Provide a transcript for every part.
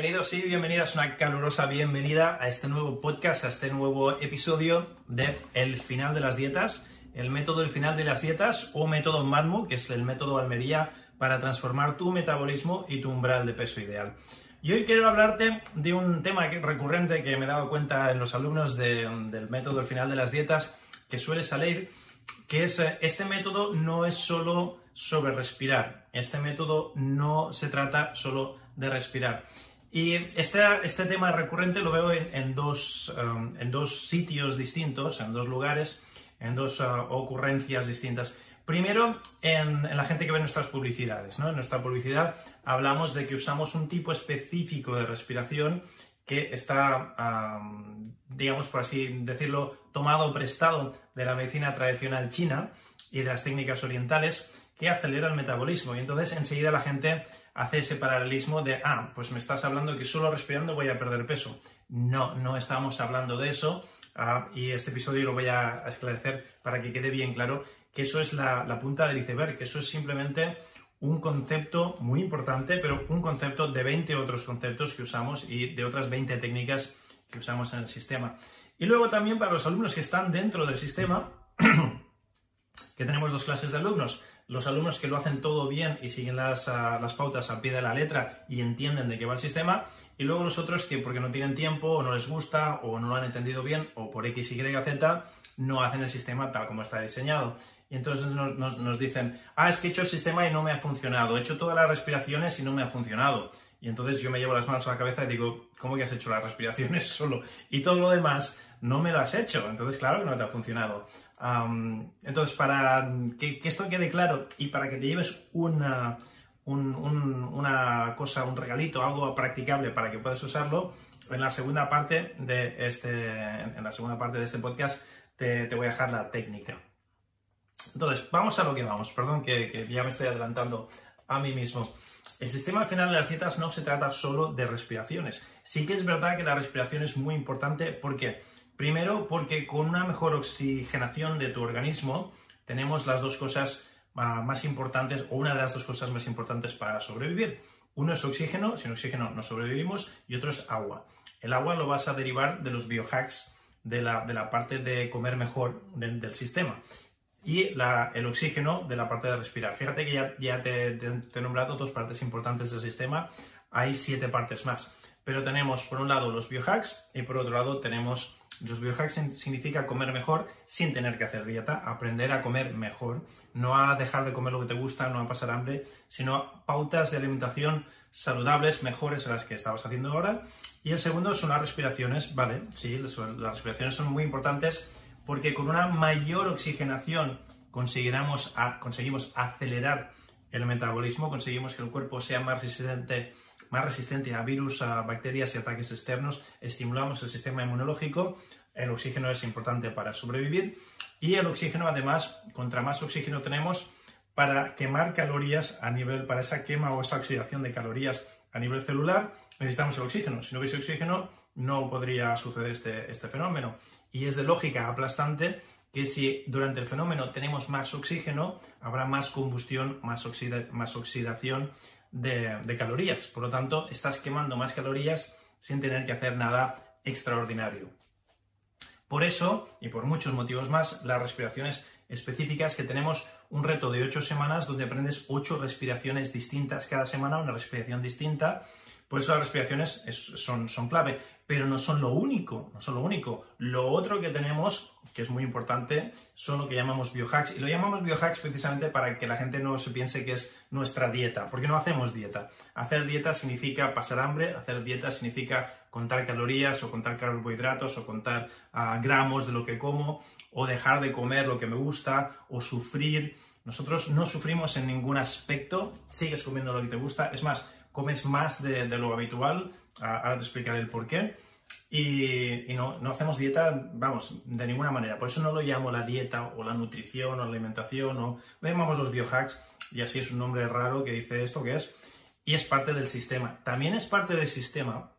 Bienvenidos y bienvenidas, una calurosa bienvenida a este nuevo podcast, a este nuevo episodio de El final de las dietas, el método del final de las dietas o método MADMU, que es el método Almería para transformar tu metabolismo y tu umbral de peso ideal. Y hoy quiero hablarte de un tema recurrente que me he dado cuenta en los alumnos del método del final de las dietas que suele salir, que es eh, este método no es solo sobre respirar, este método no se trata solo de respirar. Y este, este tema recurrente lo veo en, dos, um, en dos sitios distintos, en dos lugares, en dos uh, ocurrencias distintas. Primero, en, la gente que ve nuestras publicidades. ¿no? En nuestra publicidad hablamos de que usamos un tipo específico de respiración que está, um, digamos por así decirlo, tomado prestado de la medicina tradicional china y de las técnicas orientales que acelera el metabolismo. Y entonces enseguida la gente hace ese paralelismo de, ah, pues me estás hablando que solo respirando voy a perder peso. No, no estamos hablando de eso. Ah, y este episodio lo voy a esclarecer para que quede bien claro que eso es la, punta del iceberg, que eso es simplemente un concepto muy importante, pero un concepto de 20 otros conceptos que usamos y de otras 20 técnicas que usamos en el sistema. Y luego también para los alumnos que están dentro del sistema, que tenemos dos clases de alumnos los alumnos que lo hacen todo bien y siguen las, ah, las, pautas al pie de la letra y entienden de qué va el sistema, y luego los otros que porque no tienen tiempo o no les gusta o no lo han entendido bien o por X, Y, Z no hacen el sistema tal como está diseñado. Y entonces nos, nos, dicen, ah, es que he hecho el sistema y no me ha funcionado, he hecho todas las respiraciones y no me ha funcionado. Y entonces yo me llevo las manos a la cabeza y digo, ¿cómo que has hecho las respiraciones solo? Y todo lo demás no me lo has hecho. Entonces, claro que no te ha funcionado entonces, para que, esto quede claro y para que te lleves una, una cosa, un regalito, algo practicable para que puedas usarlo, en la segunda parte de este, en la segunda parte de este podcast te, voy a dejar la técnica. Entonces, vamos a lo que vamos. Perdón que, que ya me estoy adelantando a mí mismo. El sistema final de las dietas no se trata solo de respiraciones. Sí que es verdad que la respiración es muy importante porque Primero, porque con una mejor oxigenación de tu organismo tenemos las dos cosas ah, más importantes, o una de las dos cosas más importantes para sobrevivir. Uno es oxígeno, sin oxígeno no sobrevivimos, y otro es agua. El agua lo vas a derivar de los biohacks, de la, de la parte de comer mejor del sistema. Y el oxígeno de la parte de respirar. Fíjate que ya, ya te, te he nombrado dos partes importantes del sistema, hay siete partes más. Pero tenemos por un lado los biohacks y por otro lado tenemos los biohacks significa comer mejor sin tener que hacer dieta, aprender a comer mejor, no a dejar de comer lo que te gusta, no a pasar hambre, sino pautas de alimentación saludables, mejores a las que estabas haciendo ahora. Y el segundo son las respiraciones, ¿vale? Sí, las respiraciones son muy importantes porque con una mayor oxigenación conseguiremos, conseguimos acelerar el metabolismo, conseguimos que el cuerpo sea más resistente más resistente a virus, a bacterias y ataques externos, estimulamos el sistema inmunológico, el oxígeno es importante para sobrevivir y el oxígeno además, contra más oxígeno tenemos para quemar calorías a nivel, para esa quema o esa oxidación de calorías a nivel celular, necesitamos el oxígeno. Si no hubiese oxígeno, no podría suceder este, este fenómeno. Y es de lógica aplastante que si durante el fenómeno tenemos más oxígeno, habrá más combustión, más, más oxidación de, calorías. Por lo tanto, estás quemando más calorías sin tener que hacer nada extraordinario. Por eso, y por muchos motivos más, las respiraciones específicas, que tenemos un reto de 8 semanas donde aprendes 8 respiraciones distintas cada semana, una respiración distinta, Por eso las respiraciones son, son clave, pero no son lo único, no son lo único. Lo otro que tenemos, que es muy importante, son lo que llamamos biohacks. Y lo llamamos biohacks precisamente para que la gente no se piense que es nuestra dieta, porque no hacemos dieta. Hacer dieta significa pasar hambre, hacer dieta significa contar calorías o contar carbohidratos o contar ah, gramos de lo que como o dejar de comer lo que me gusta o sufrir. Nosotros no sufrimos en ningún aspecto, sigues comiendo lo que te gusta, es más, comes más de, lo habitual, ahora te explicaré el por qué, y, no, hacemos dieta, vamos, de ninguna manera. Por eso no lo llamo la dieta o la nutrición o la alimentación, o lo llamamos los biohacks, y así es un nombre raro que dice esto que es, y es parte del sistema. También es parte del sistema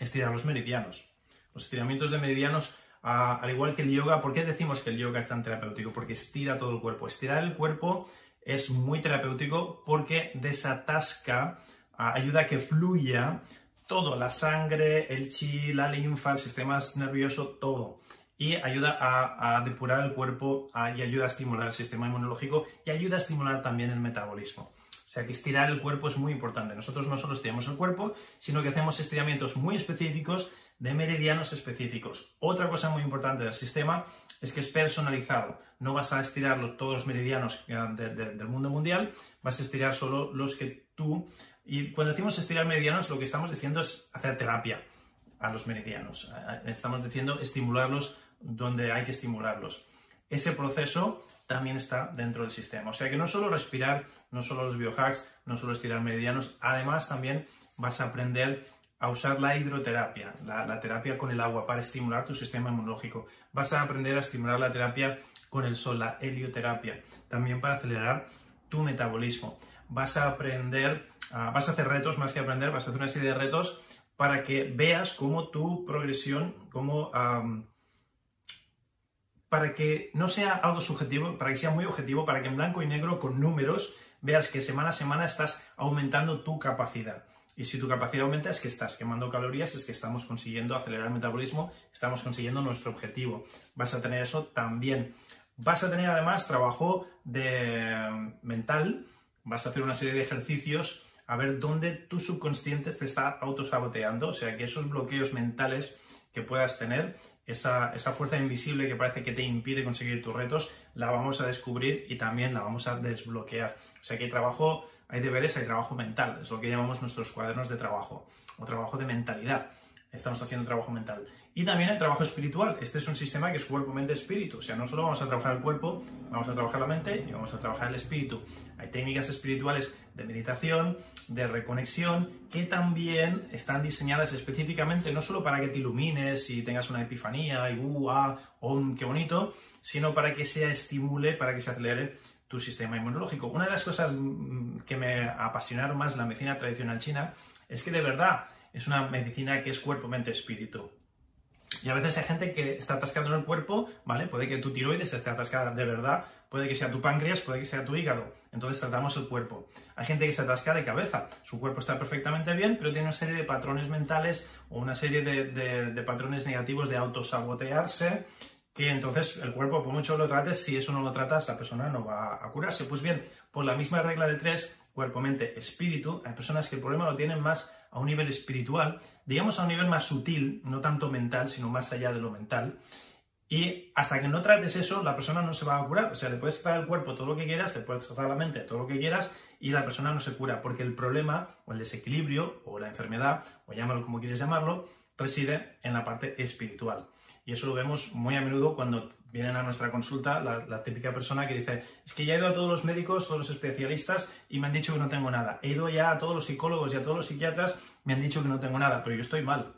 estirar los meridianos. Los estiramientos de meridianos al igual que el yoga, ¿por qué decimos que el yoga es tan terapéutico? Porque estira todo el cuerpo. Estirar el cuerpo es muy terapéutico porque desatasca, ayuda a que fluya todo, la sangre, el chi, la linfa, el sistema nervioso, todo. Y ayuda a, depurar el cuerpo y ayuda a estimular el sistema inmunológico y ayuda a estimular también el metabolismo. O sea que estirar el cuerpo es muy importante. Nosotros no solo estiramos el cuerpo, sino que hacemos estiramientos muy específicos de meridianos específicos. Otra cosa muy importante del sistema es que es personalizado. No vas a estirar todos los meridianos eh, del mundo mundial, vas a estirar solo los que tú... Y cuando decimos estirar meridianos, lo que estamos diciendo es hacer terapia a los meridianos. Estamos diciendo estimularlos donde hay que estimularlos. Ese proceso también está dentro del sistema. O sea que no solo respirar, no solo los biohacks, no solo estirar meridianos, además también vas a aprender a usar la hidroterapia, la, terapia con el agua para estimular tu sistema inmunológico. Vas a aprender a estimular la terapia con el sol, la helioterapia, también para acelerar tu metabolismo. Vas a aprender, ah, vas a hacer retos más que aprender, vas a hacer una serie de retos para que veas cómo tu progresión, cómo, para que no sea algo subjetivo, para que sea muy objetivo, para que en blanco y negro con números veas que semana a semana estás aumentando tu capacidad. Y si tu capacidad aumenta es que estás quemando calorías, es que estamos consiguiendo acelerar el metabolismo, estamos consiguiendo nuestro objetivo. Vas a tener eso también. Vas a tener además trabajo de mental, vas a hacer una serie de ejercicios a ver dónde tu subconsciente te está autosaboteando, o sea que esos bloqueos mentales que puedas tener, esa, esa, fuerza invisible que parece que te impide conseguir tus retos, la vamos a descubrir y también la vamos a desbloquear. O sea que trabajo hay deberes, hay trabajo mental, es lo que llamamos nuestros cuadernos de trabajo o trabajo de mentalidad. Estamos haciendo trabajo mental. Y también hay trabajo espiritual. Este es un sistema que es cuerpo, mente, espíritu. O sea, no solo vamos a trabajar el cuerpo, vamos a trabajar la mente y vamos a trabajar el espíritu. Hay técnicas espirituales de meditación, de reconexión, que también están diseñadas específicamente no solo para que te ilumines y tengas una epifanía y uh, ah, oh, qué bonito, sino para que se estimule, para que se acelere tu sistema inmunológico. Una de las cosas mm, que me apasionaron más la medicina tradicional china es que de verdad es una medicina que es cuerpo, mente, espíritu. Y a veces hay gente que está atascando en el cuerpo, ¿vale? Puede que tu tiroides esté atascada de verdad, puede que sea tu páncreas, puede que sea tu hígado. Entonces tratamos el cuerpo. Hay gente que se atasca de cabeza. Su cuerpo está perfectamente bien, pero tiene una serie de patrones mentales o una serie de, de patrones negativos de autosabotearse que entonces el cuerpo, por mucho lo trates, si eso no lo tratas, la persona no va a curarse. Pues bien, por la misma regla de tres, cuerpo, mente, espíritu, hay personas que el problema lo tienen más a un nivel espiritual, digamos a un nivel más sutil, no tanto mental, sino más allá de lo mental. Y hasta que no trates eso, la persona no se va a curar. O sea, le puedes tratar el cuerpo todo lo que quieras, le puedes tratar la mente todo lo que quieras, y la persona no se cura, porque el problema, o el desequilibrio, o la enfermedad, o llámalo como quieres llamarlo, reside en la parte espiritual. Y eso lo vemos muy a menudo cuando vienen a nuestra consulta la, típica persona que dice, es que ya he ido a todos los médicos, todos los especialistas y me han dicho que no tengo nada. He ido ya a todos los psicólogos y a todos los psiquiatras, me han dicho que no tengo nada, pero yo estoy mal.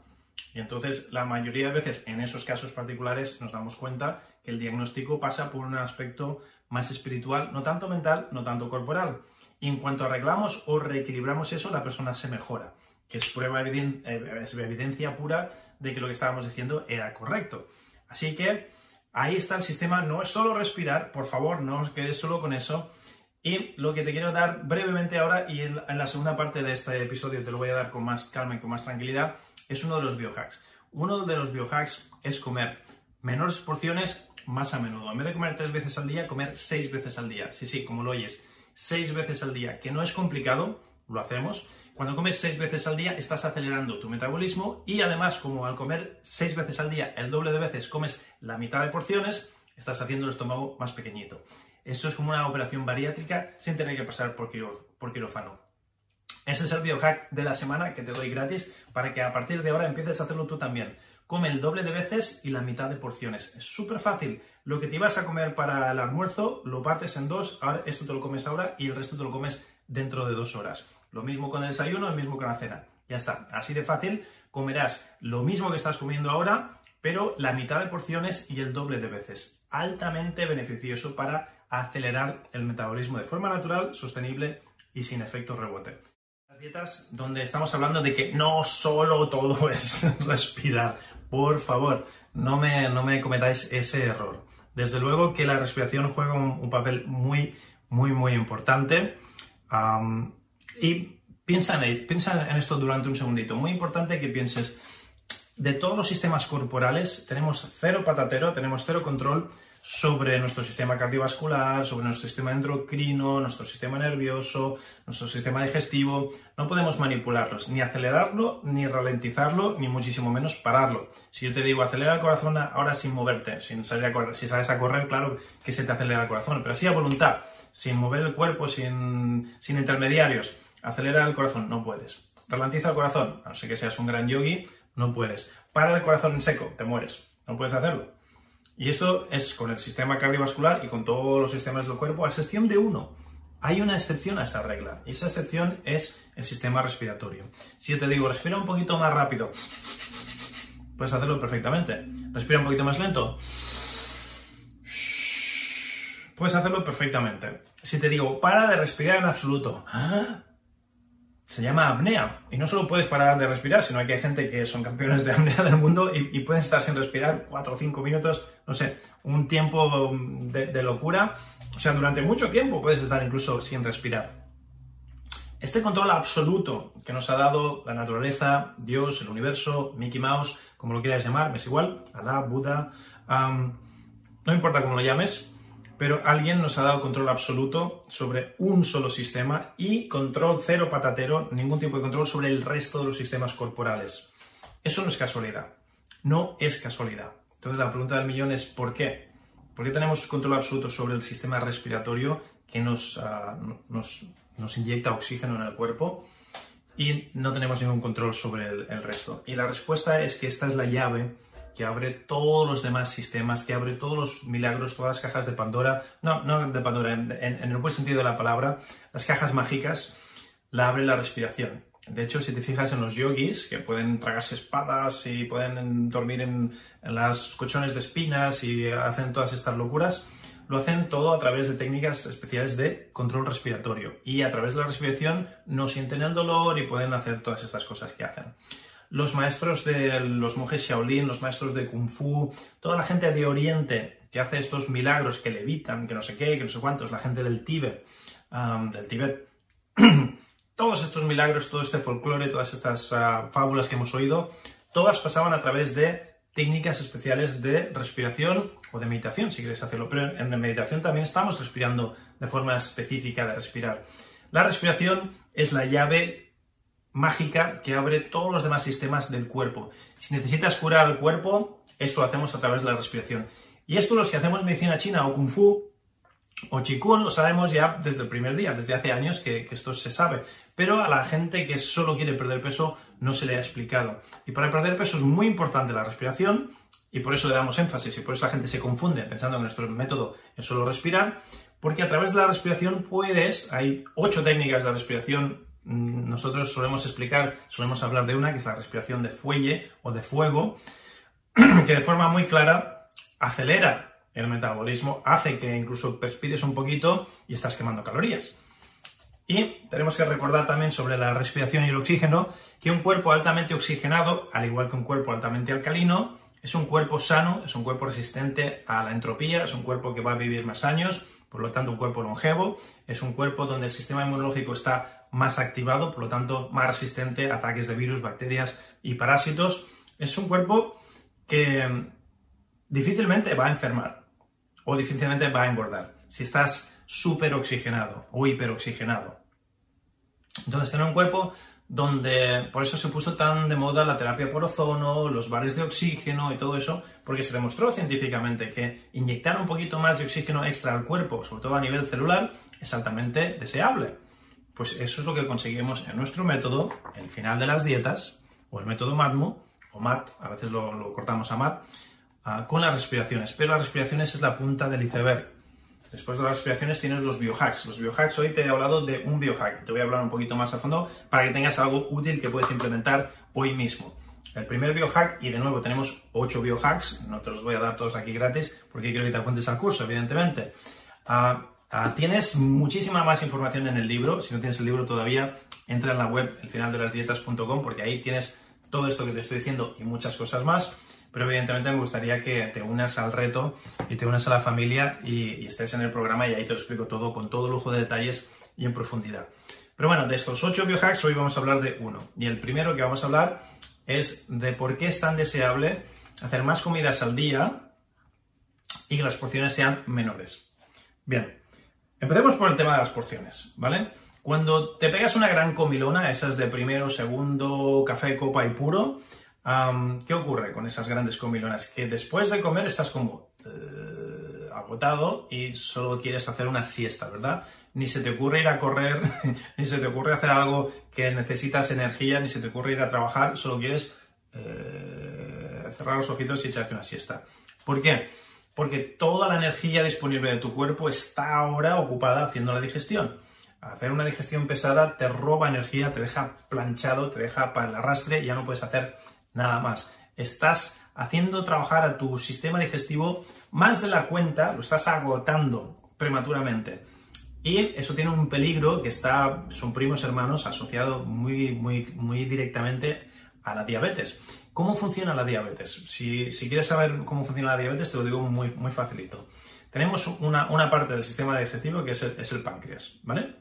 Y entonces la mayoría de veces en esos casos particulares nos damos cuenta que el diagnóstico pasa por un aspecto más espiritual, no tanto mental, no tanto corporal. Y en cuanto arreglamos o reequilibramos eso, la persona se mejora, que es prueba eh, es evidencia pura de que lo que estábamos diciendo era correcto. Así que ahí está el sistema, no es solo respirar, por favor, no os quedes solo con eso. Y lo que te quiero dar brevemente ahora, y en la segunda parte de este episodio te lo voy a dar con más calma y con más tranquilidad, es uno de los biohacks. Uno de los biohacks es comer menores porciones más a menudo. En vez de comer tres veces al día, comer seis veces al día. Sí, sí, como lo oyes, seis veces al día, que no es complicado, lo hacemos, Cuando comes seis veces al día estás acelerando tu metabolismo y además como al comer seis veces al día el doble de veces comes la mitad de porciones, estás haciendo el estómago más pequeñito. Esto es como una operación bariátrica sin tener que pasar por, quirófano. Ese es el biohack de la semana que te doy gratis para que a partir de ahora empieces a hacerlo tú también. Come el doble de veces y la mitad de porciones. Es súper fácil. Lo que te ibas a comer para el almuerzo lo partes en dos, ahora esto te lo comes ahora y el resto te lo comes dentro de dos horas. Lo mismo con el desayuno, lo mismo con la cena. Ya está. Así de fácil comerás lo mismo que estás comiendo ahora, pero la mitad de porciones y el doble de veces. Altamente beneficioso para acelerar el metabolismo de forma natural, sostenible y sin efecto rebote dietas donde estamos hablando de que no solo todo es respirar. Por favor, no me, no me cometáis ese error. Desde luego que la respiración juega un, papel muy, muy, muy importante. Y piensa en, piensa en esto durante un segundito. Muy importante que pienses, de todos los sistemas corporales tenemos cero patatero, tenemos cero control sobre nuestro sistema cardiovascular, sobre nuestro sistema endocrino, nuestro sistema nervioso, nuestro sistema digestivo. No podemos manipularlos, ni acelerarlo, ni ralentizarlo, ni muchísimo menos pararlo. Si yo te digo acelera el corazón ahora sin moverte, sin salir a correr, si sales a correr, claro que se te acelera el corazón, pero así a voluntad, sin mover el cuerpo, sin, sin intermediarios, acelera el corazón, no puedes. Ralentiza el corazón, a no ser que seas un gran yogi, no puedes. Para el corazón en seco, te mueres, no puedes hacerlo. Y esto es con el sistema cardiovascular y con todos los sistemas del cuerpo, a excepción de uno. Hay una excepción a esa regla, y esa excepción es el sistema respiratorio. Si yo te digo, respira un poquito más rápido, puedes hacerlo perfectamente. Respira un poquito más lento, puedes hacerlo perfectamente. Si te digo, para de respirar en absoluto, ¿ah? Se llama apnea. Y no solo puedes parar de respirar, sino que hay gente que son campeones de apnea del mundo y, pueden estar sin respirar 4 o 5 minutos, no sé, un tiempo de, locura. O sea, durante mucho tiempo puedes estar incluso sin respirar. Este control absoluto que nos ha dado la naturaleza, Dios, el universo, Mickey Mouse, como lo quieras llamar, me es igual, Alá, Buda, no importa cómo lo llames, pero alguien nos ha dado control absoluto sobre un solo sistema y control cero patatero, ningún tipo de control sobre el resto de los sistemas corporales. Eso no es casualidad, no es casualidad. Entonces la pregunta del millón es ¿por qué? ¿Por qué tenemos control absoluto sobre el sistema respiratorio que nos, ah, nos, inyecta oxígeno en el cuerpo y no tenemos ningún control sobre el resto? Y la respuesta es que esta es la llave que abre todos los demás sistemas, que abre todos los milagros, todas las cajas de Pandora, no, no de Pandora, en, el buen sentido de la palabra, las cajas mágicas, la abre la respiración. De hecho, si te fijas en los yogis, que pueden tragarse espadas y pueden dormir en, en las colchones de espinas y hacen todas estas locuras, lo hacen todo a través de técnicas especiales de control respiratorio. Y a través de la respiración no sienten el dolor y pueden hacer todas estas cosas que hacen los maestros de los monjes Shaolin, los maestros de Kung Fu, toda la gente de Oriente que hace estos milagros, que levitan, que no sé qué, que no sé cuántos, la gente del Tíbet, del Tíbet, todos estos milagros, todo este folclore, todas estas ah, fábulas que hemos oído, todas pasaban a través de técnicas especiales de respiración o de meditación, si quieres hacerlo. Pero en la meditación también estamos respirando de forma específica de respirar. La respiración es la llave mágica que abre todos los demás sistemas del cuerpo. Si necesitas curar el cuerpo, esto lo hacemos a través de la respiración. Y esto los que hacemos medicina china o kung fu o qigong lo sabemos ya desde el primer día, desde hace años que, esto se sabe. Pero a la gente que solo quiere perder peso no se le ha explicado. Y para perder peso es muy importante la respiración y por eso le damos énfasis y por eso la gente se confunde pensando que nuestro método es solo respirar, porque a través de la respiración puedes, hay ocho técnicas de respiración nosotros solemos explicar, solemos hablar de una, que es la respiración de fuelle o de fuego, que de forma muy clara acelera el metabolismo, hace que incluso perspires un poquito y estás quemando calorías. Y tenemos que recordar también sobre la respiración y el oxígeno, que un cuerpo altamente oxigenado, al igual que un cuerpo altamente alcalino, es un cuerpo sano, es un cuerpo resistente a la entropía, es un cuerpo que va a vivir más años, por lo tanto un cuerpo longevo, es un cuerpo donde el sistema inmunológico está más activado, por lo tanto más resistente a ataques de virus, bacterias y parásitos. Es un cuerpo que difícilmente va a enfermar o difícilmente va a engordar si estás súper oxigenado o hiperoxigenado. Entonces, tener un cuerpo donde por eso se puso tan de moda la terapia por ozono, los bares de oxígeno y todo eso, porque se demostró científicamente que inyectar un poquito más de oxígeno extra al cuerpo, sobre todo a nivel celular, es altamente deseable. Pues eso es lo que conseguimos en nuestro método, el final de las dietas, o el método MATMO, o MAT, a veces lo, cortamos a MAT, ah, con las respiraciones. Pero las respiraciones es la punta del iceberg. Después de las respiraciones tienes los biohacks. Los biohacks, hoy te he hablado de un biohack. Te voy a hablar un poquito más a fondo para que tengas algo útil que puedes implementar hoy mismo. El primer biohack, y de nuevo tenemos 8 biohacks, no te los voy a dar todos aquí gratis porque quiero que te apuntes al curso, evidentemente. Ah, ah, tienes muchísima más información en el libro. Si no tienes el libro todavía, entra en la web elfinaldelasdietas.com porque ahí tienes todo esto que te estoy diciendo y muchas cosas más pero evidentemente me gustaría que te unas al reto y te unas a la familia y, estés en el programa y ahí te lo explico todo con todo lujo de detalles y en profundidad. Pero bueno, de estos ocho biohacks hoy vamos a hablar de uno. Y el primero que vamos a hablar es de por qué es tan deseable hacer más comidas al día y que las porciones sean menores. Bien, empecemos por el tema de las porciones, ¿vale? Cuando te pegas una gran comilona, esas de primero, segundo, café, copa y puro, ¿Qué ocurre con esas grandes comilonas? Que después de comer estás como eh, agotado y solo quieres hacer una siesta, ¿verdad? Ni se te ocurre ir a correr, ni se te ocurre hacer algo que necesitas energía, ni se te ocurre ir a trabajar, solo quieres eh, cerrar los ojitos y echarte una siesta. ¿Por qué? Porque toda la energía disponible de tu cuerpo está ahora ocupada haciendo la digestión. Hacer una digestión pesada te roba energía, te deja planchado, te deja para el arrastre y ya no puedes hacer nada más. Estás haciendo trabajar a tu sistema digestivo más de la cuenta, lo estás agotando prematuramente. Y eso tiene un peligro que está, son primos hermanos, asociado muy, muy, muy directamente a la diabetes. ¿Cómo funciona la diabetes? Si, quieres saber cómo funciona la diabetes, te lo digo muy, muy facilito. Tenemos una, parte del sistema digestivo que es el, páncreas, ¿vale?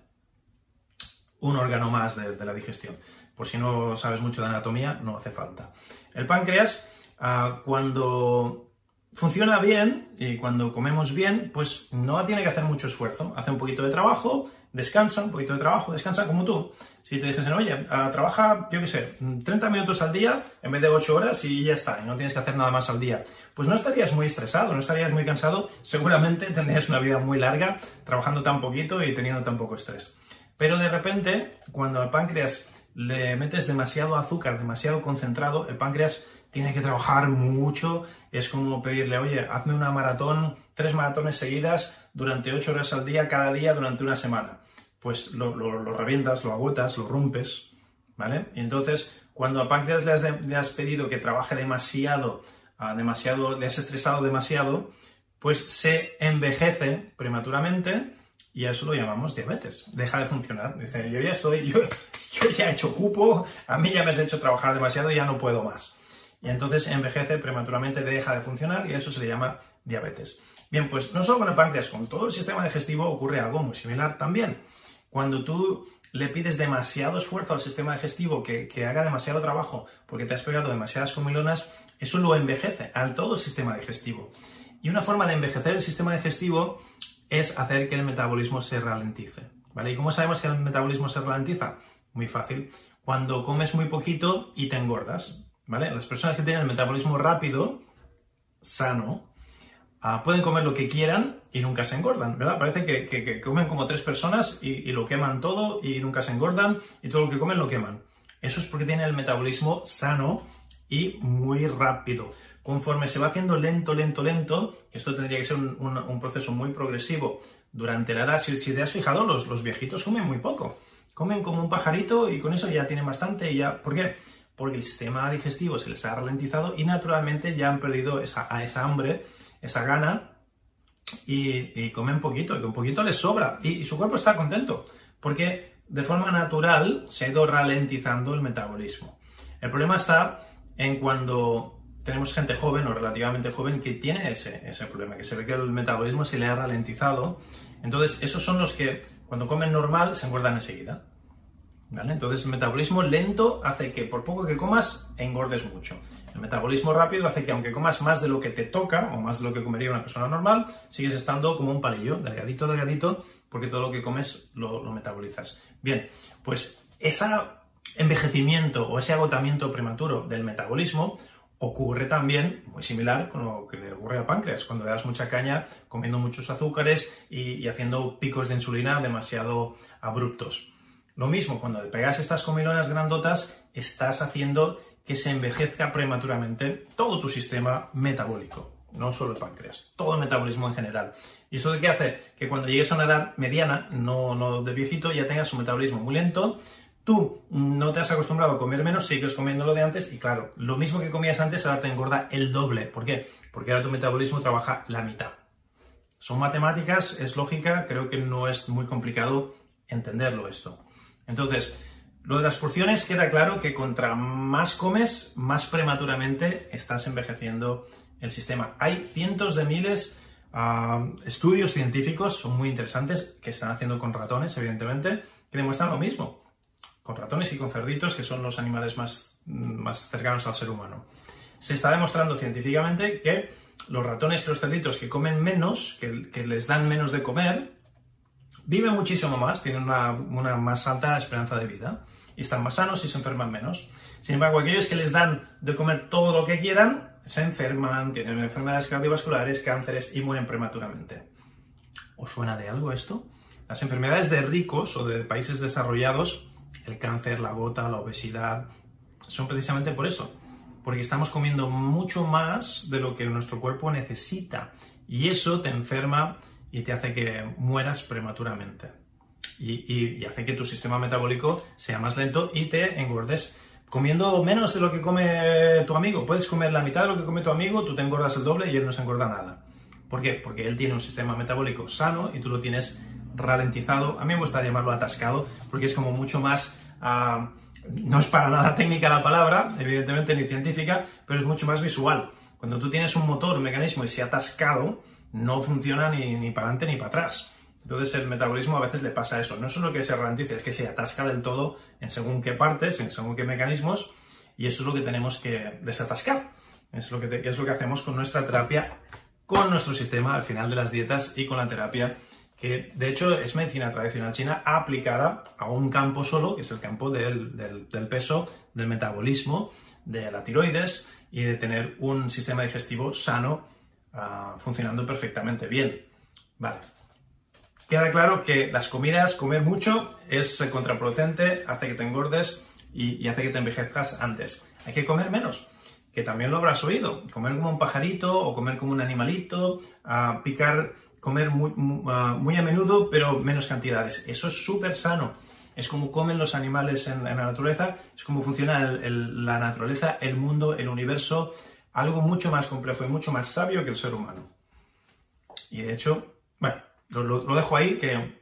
Un órgano más de la digestión. Por si no sabes mucho de anatomía, no hace falta. El páncreas, ah, cuando funciona bien y cuando comemos bien, pues no tiene que hacer mucho esfuerzo. Hace un poquito de trabajo, descansa, un poquito de trabajo, descansa como tú. Si te dijesen, oye, trabaja, yo qué sé, 30 minutos al día en vez de 8 horas y ya está, y no tienes que hacer nada más al día, pues no estarías muy estresado, no estarías muy cansado, seguramente tendrías una vida muy larga trabajando tan poquito y teniendo tan poco estrés. Pero de repente, cuando el páncreas le metes demasiado azúcar, demasiado concentrado, el páncreas tiene que trabajar mucho. Es como pedirle, oye, hazme una maratón, tres maratones seguidas durante ocho horas al día, cada día durante una semana. Pues lo, revientas, lo agotas, lo rompes, ¿vale? Y entonces, cuando al páncreas le has, le has pedido que trabaje demasiado, ah, demasiado, le has estresado demasiado, pues se envejece prematuramente y a eso lo llamamos diabetes. Deja de funcionar. Dice, yo ya estoy, yo, yo ya he hecho cupo, a mí ya me has hecho trabajar demasiado y ya no puedo más. Y entonces envejece prematuramente, deja de funcionar y eso se le llama diabetes. Bien, pues no solo con el páncreas, con todo el sistema digestivo ocurre algo muy similar también. Cuando tú le pides demasiado esfuerzo al sistema digestivo que, que haga demasiado trabajo porque te has pegado demasiadas comilonas, eso lo envejece al todo el sistema digestivo. Y una forma de envejecer el sistema digestivo es hacer que el metabolismo se ralentice. ¿vale? ¿Y cómo sabemos que el metabolismo se ralentiza? Muy fácil. Cuando comes muy poquito y te engordas. ¿Vale? Las personas que tienen el metabolismo rápido, sano, ah, pueden comer lo que quieran y nunca se engordan, ¿verdad? Parece que, comen como tres personas y, lo queman todo y nunca se engordan y todo lo que comen lo queman. Eso es porque tienen el metabolismo sano y muy rápido conforme se va haciendo lento, lento, lento, esto tendría que ser un, proceso muy progresivo durante la edad, si, te has fijado, los, los, viejitos comen muy poco, comen como un pajarito y con eso ya tienen bastante y ya, ¿por qué? Porque el sistema digestivo se les ha ralentizado y naturalmente ya han perdido esa, esa hambre, esa gana y, comen poquito, y con poquito les sobra y, y su cuerpo está contento, porque de forma natural se ha ido ralentizando el metabolismo. El problema está en cuando tenemos gente joven o relativamente joven que tiene ese, ese problema, que se ve que el metabolismo se le ha ralentizado. Entonces, esos son los que cuando comen normal se engordan enseguida. Entonces, el metabolismo lento hace que por poco que comas engordes mucho. El metabolismo rápido hace que aunque comas más de lo que te toca o más de lo que comería una persona normal, sigues estando como un palillo, delgadito, delgadito, porque todo lo que comes lo, metabolizas. Bien, pues esa envejecimiento o ese agotamiento prematuro del metabolismo ocurre también, muy similar con lo que le ocurre al páncreas, cuando le das mucha caña comiendo muchos azúcares y, haciendo picos de insulina demasiado abruptos. Lo mismo, cuando le pegas estas comilonas grandotas, estás haciendo que se envejezca prematuramente todo tu sistema metabólico, no solo el páncreas, todo el metabolismo en general. ¿Y eso de qué hace? Que cuando llegues a una edad mediana, no, no de viejito, ya tengas un metabolismo muy lento, Tú no te has acostumbrado a comer menos, sigues comiendo lo de antes y claro, lo mismo que comías antes ahora te engorda el doble. ¿Por qué? Porque ahora tu metabolismo trabaja la mitad. Son matemáticas, es lógica, creo que no es muy complicado entenderlo esto. Entonces, lo de las porciones queda claro que contra más comes, más prematuramente estás envejeciendo el sistema. Hay cientos de miles de ah, estudios científicos, son muy interesantes, que están haciendo con ratones, evidentemente, que demuestran lo mismo con ratones y con cerditos, que son los animales más, más cercanos al ser humano. Se está demostrando científicamente que los ratones y los cerditos que comen menos, que, les dan menos de comer, viven muchísimo más, tienen una, una, más alta esperanza de vida y están más sanos y se enferman menos. Sin embargo, aquellos que les dan de comer todo lo que quieran, se enferman, tienen enfermedades cardiovasculares, cánceres y mueren prematuramente. ¿Os suena de algo esto? Las enfermedades de ricos o de países desarrollados el cáncer, la gota, la obesidad, son precisamente por eso, porque estamos comiendo mucho más de lo que nuestro cuerpo necesita y eso te enferma y te hace que mueras prematuramente y, hace que tu sistema metabólico sea más lento y te engordes comiendo menos de lo que come tu amigo. Puedes comer la mitad de lo que come tu amigo, tú te engordas el doble y él no se engorda nada. ¿Por qué? Porque él tiene un sistema metabólico sano y tú lo tienes ralentizado, a mí me gusta llamarlo atascado, porque es como mucho más... Ah, no es para nada técnica la palabra, evidentemente ni científica, pero es mucho más visual. Cuando tú tienes un motor, un mecanismo y se ha atascado, no funciona ni, ni para adelante ni para atrás. Entonces el metabolismo a veces le pasa eso. No solo que se ralentice, es que se atasca del todo en según qué partes, en según qué mecanismos, y eso es lo que tenemos que desatascar. Es lo que, es lo que hacemos con nuestra terapia, con nuestro sistema al final de las dietas y con la terapia que de hecho es medicina tradicional china aplicada a un campo solo, que es el campo del, peso, del metabolismo, de la tiroides y de tener un sistema digestivo sano ah, funcionando perfectamente bien. Vale. Queda claro que las comidas, comer mucho, es contraproducente, hace que te engordes y, hace que te envejezcas antes. Hay que comer menos que también lo habrás oído, comer como un pajarito o comer como un animalito, ah, picar comer ah, muy, a menudo, pero menos cantidades. Eso es súper sano. Es como comen los animales en, la naturaleza, es como funciona la naturaleza, el mundo, el universo, algo mucho más complejo y mucho más sabio que el ser humano. Y de hecho, bueno, lo, dejo ahí, que,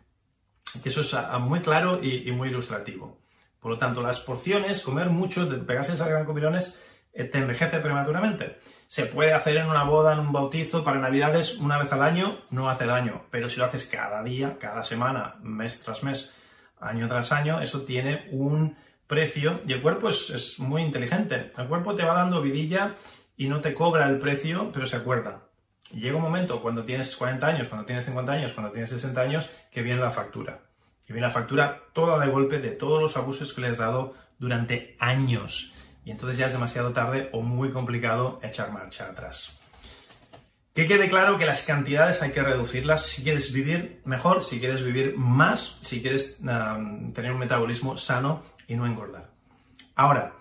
eso es muy claro y, muy ilustrativo. Por lo tanto, las porciones, comer mucho, pegarse esas gran comilones, eh, te envejece prematuramente. Se puede hacer en una boda, en un bautizo, para Navidades una vez al año, no hace daño. Pero si lo haces cada día, cada semana, mes tras mes, año tras año, eso tiene un precio y el cuerpo es, muy inteligente. El cuerpo te va dando vidilla y no te cobra el precio, pero se acuerda. Llega un momento cuando tienes 40 años, cuando tienes 50 años, cuando tienes 60 años, que viene la factura. Que viene la factura toda de golpe de todos los abusos que le has dado durante años y entonces ya es demasiado tarde o muy complicado echar marcha atrás. Que quede claro que las cantidades hay que reducirlas si quieres vivir mejor, si quieres vivir más, si quieres tener un metabolismo sano y no engordar. Ahora,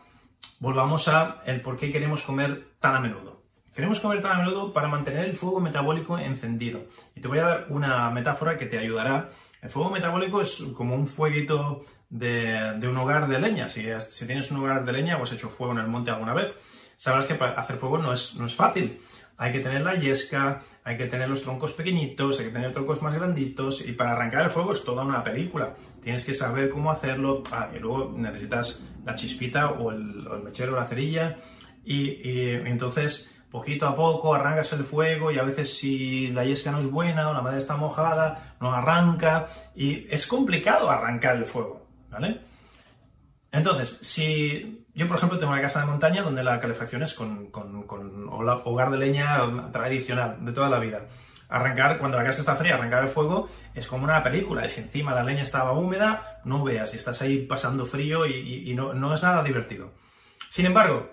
volvamos a el por qué queremos comer tan a menudo. Queremos comer tan a menudo para mantener el fuego metabólico encendido. Y te voy a dar una metáfora que te ayudará. El fuego metabólico es como un fueguito de, un hogar de leña. Si, tienes un hogar de leña o has hecho fuego en el monte alguna vez, sabrás que hacer fuego no es, no es fácil. Hay que tener la yesca, hay que tener los troncos pequeñitos, hay que tener troncos más granditos y para arrancar el fuego es toda una película. Tienes que saber cómo hacerlo ah, y luego necesitas la chispita o el, mechero o la cerilla y, entonces poquito a poco arrancas el fuego y a veces si la yesca no es buena o la madera está mojada no arranca y es complicado arrancar el fuego. ¿vale? Entonces, si yo, por ejemplo, tengo una casa de montaña donde la calefacción es con, hogar de leña tradicional de toda la vida. arrancar, cuando la casa está fría, arrancar el fuego es como una película. Y si encima la leña estaba húmeda, no veas, y estás ahí pasando frío y, no, no es nada divertido. Sin embargo,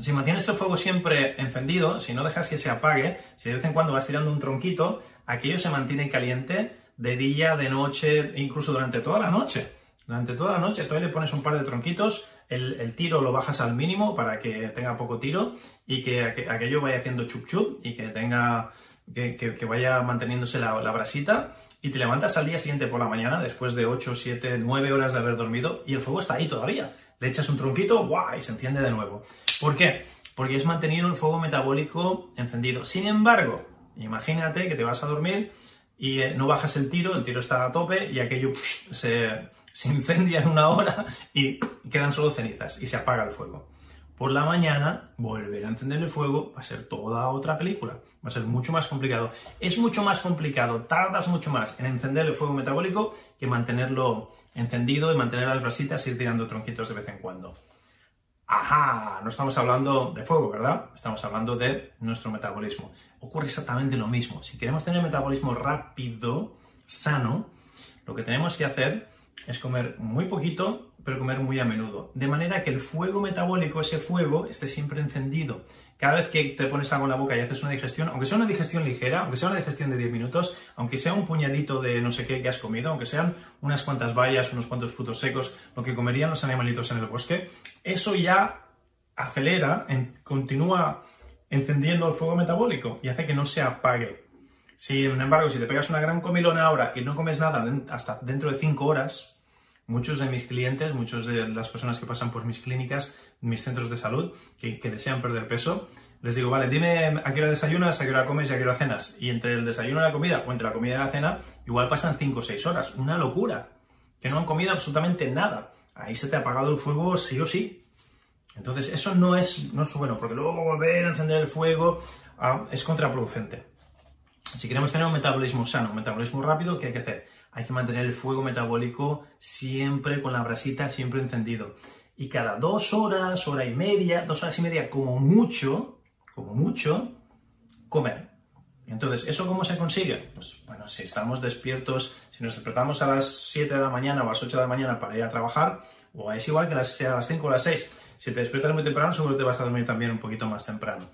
si mantienes el fuego siempre encendido, si no dejas que se apague, si de vez en cuando vas tirando un tronquito, aquello se mantiene caliente de día, de noche, incluso durante toda la noche. Durante toda la noche tú le pones un par de tronquitos, el, tiro lo bajas al mínimo para que tenga poco tiro y que, aquello vaya haciendo chup chup y que tenga que, vaya manteniéndose la, brasita y te levantas al día siguiente por la mañana después de 8, 7, 9 horas de haber dormido y el fuego está ahí todavía. Le echas un tronquito, ¡guau! y se enciende de nuevo. ¿Por qué? Porque es mantenido el fuego metabólico encendido. Sin embargo, imagínate que te vas a dormir y eh, no bajas el tiro, el tiro está a tope y aquello se, se incendia en una hora y quedan solo cenizas y se apaga el fuego. Por la mañana, volver a encender el fuego va a ser toda otra película. Va a ser mucho más complicado. Es mucho más complicado, tardas mucho más en encender el fuego metabólico que mantenerlo encendido y mantener las brasitas y ir tirando tronquitos de vez en cuando. Ajá, no estamos hablando de fuego, ¿verdad? Estamos hablando de nuestro metabolismo. Ocurre exactamente lo mismo. Si queremos tener metabolismo rápido, sano, lo que tenemos que hacer es comer muy poquito, pero comer muy a menudo. De manera que el fuego metabólico, ese fuego, esté siempre encendido. Cada vez que te pones algo en la boca y haces una digestión, aunque sea una digestión ligera, aunque sea una digestión de 10 minutos, aunque sea un puñadito de no sé qué que has comido, aunque sean unas cuantas bayas, unos cuantos frutos secos, lo que comerían los animalitos en el bosque, eso ya acelera, continúa encendiendo el fuego metabólico y hace que no se apague. Sin embargo, si te pegas una gran comilona ahora y no comes nada hasta dentro de 5 horas, muchos de mis clientes, muchas de las personas que pasan por mis clínicas, mis centros de salud, que, desean perder peso, les digo, vale, dime a qué hora desayunas, a qué hora comes y a qué hora cenas. Y entre el desayuno y la comida, o entre la comida y la cena, igual pasan 5 o 6 horas. Una locura. Que no han comido absolutamente nada. Ahí se te ha apagado el fuego sí o sí. Entonces, eso no es, no es bueno, porque luego volver a encender el fuego ah, es contraproducente. Si queremos tener un metabolismo sano, un metabolismo rápido, ¿qué hay que hacer? hay que mantener el fuego metabólico siempre con la brasita, siempre encendido. Y cada dos horas, hora y media, dos horas y media, como mucho, como mucho, comer. Entonces, ¿eso cómo se consigue? Pues bueno, si estamos despiertos, si nos despertamos a las 7 de la mañana o a las 8 de la mañana para ir a trabajar, o es igual que a las, 5 o las 6, si te despiertas muy temprano, seguro te vas a dormir también un poquito más temprano.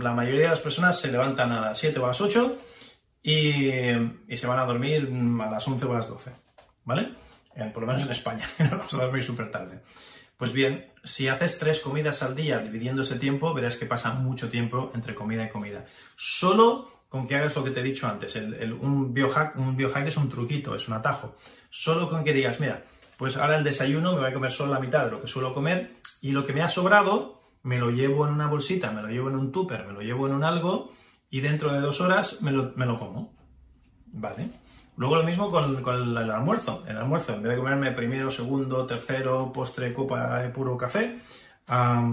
La, mayoría de las personas se levantan a las 7 o a las 8 y, se van a dormir a las 11 o a las 12, ¿vale? por lo menos en España, no vamos a dormir súper tarde. Pues bien, si haces tres comidas al día dividiendo ese tiempo, verás que pasa mucho tiempo entre comida y comida. Solo con que hagas lo que te he dicho antes, un, biohack, un biohack es un truquito, es un atajo. Solo con que digas, mira, pues ahora el desayuno me voy a comer solo la mitad de lo que suelo comer y lo que me ha sobrado me lo llevo en una bolsita, me lo llevo en un tupper, me lo llevo en un algo y dentro de dos horas me lo, como. ¿Vale? Luego lo mismo con, el, almuerzo. El almuerzo, en vez de comerme primero, segundo, tercero, postre, copa de puro café,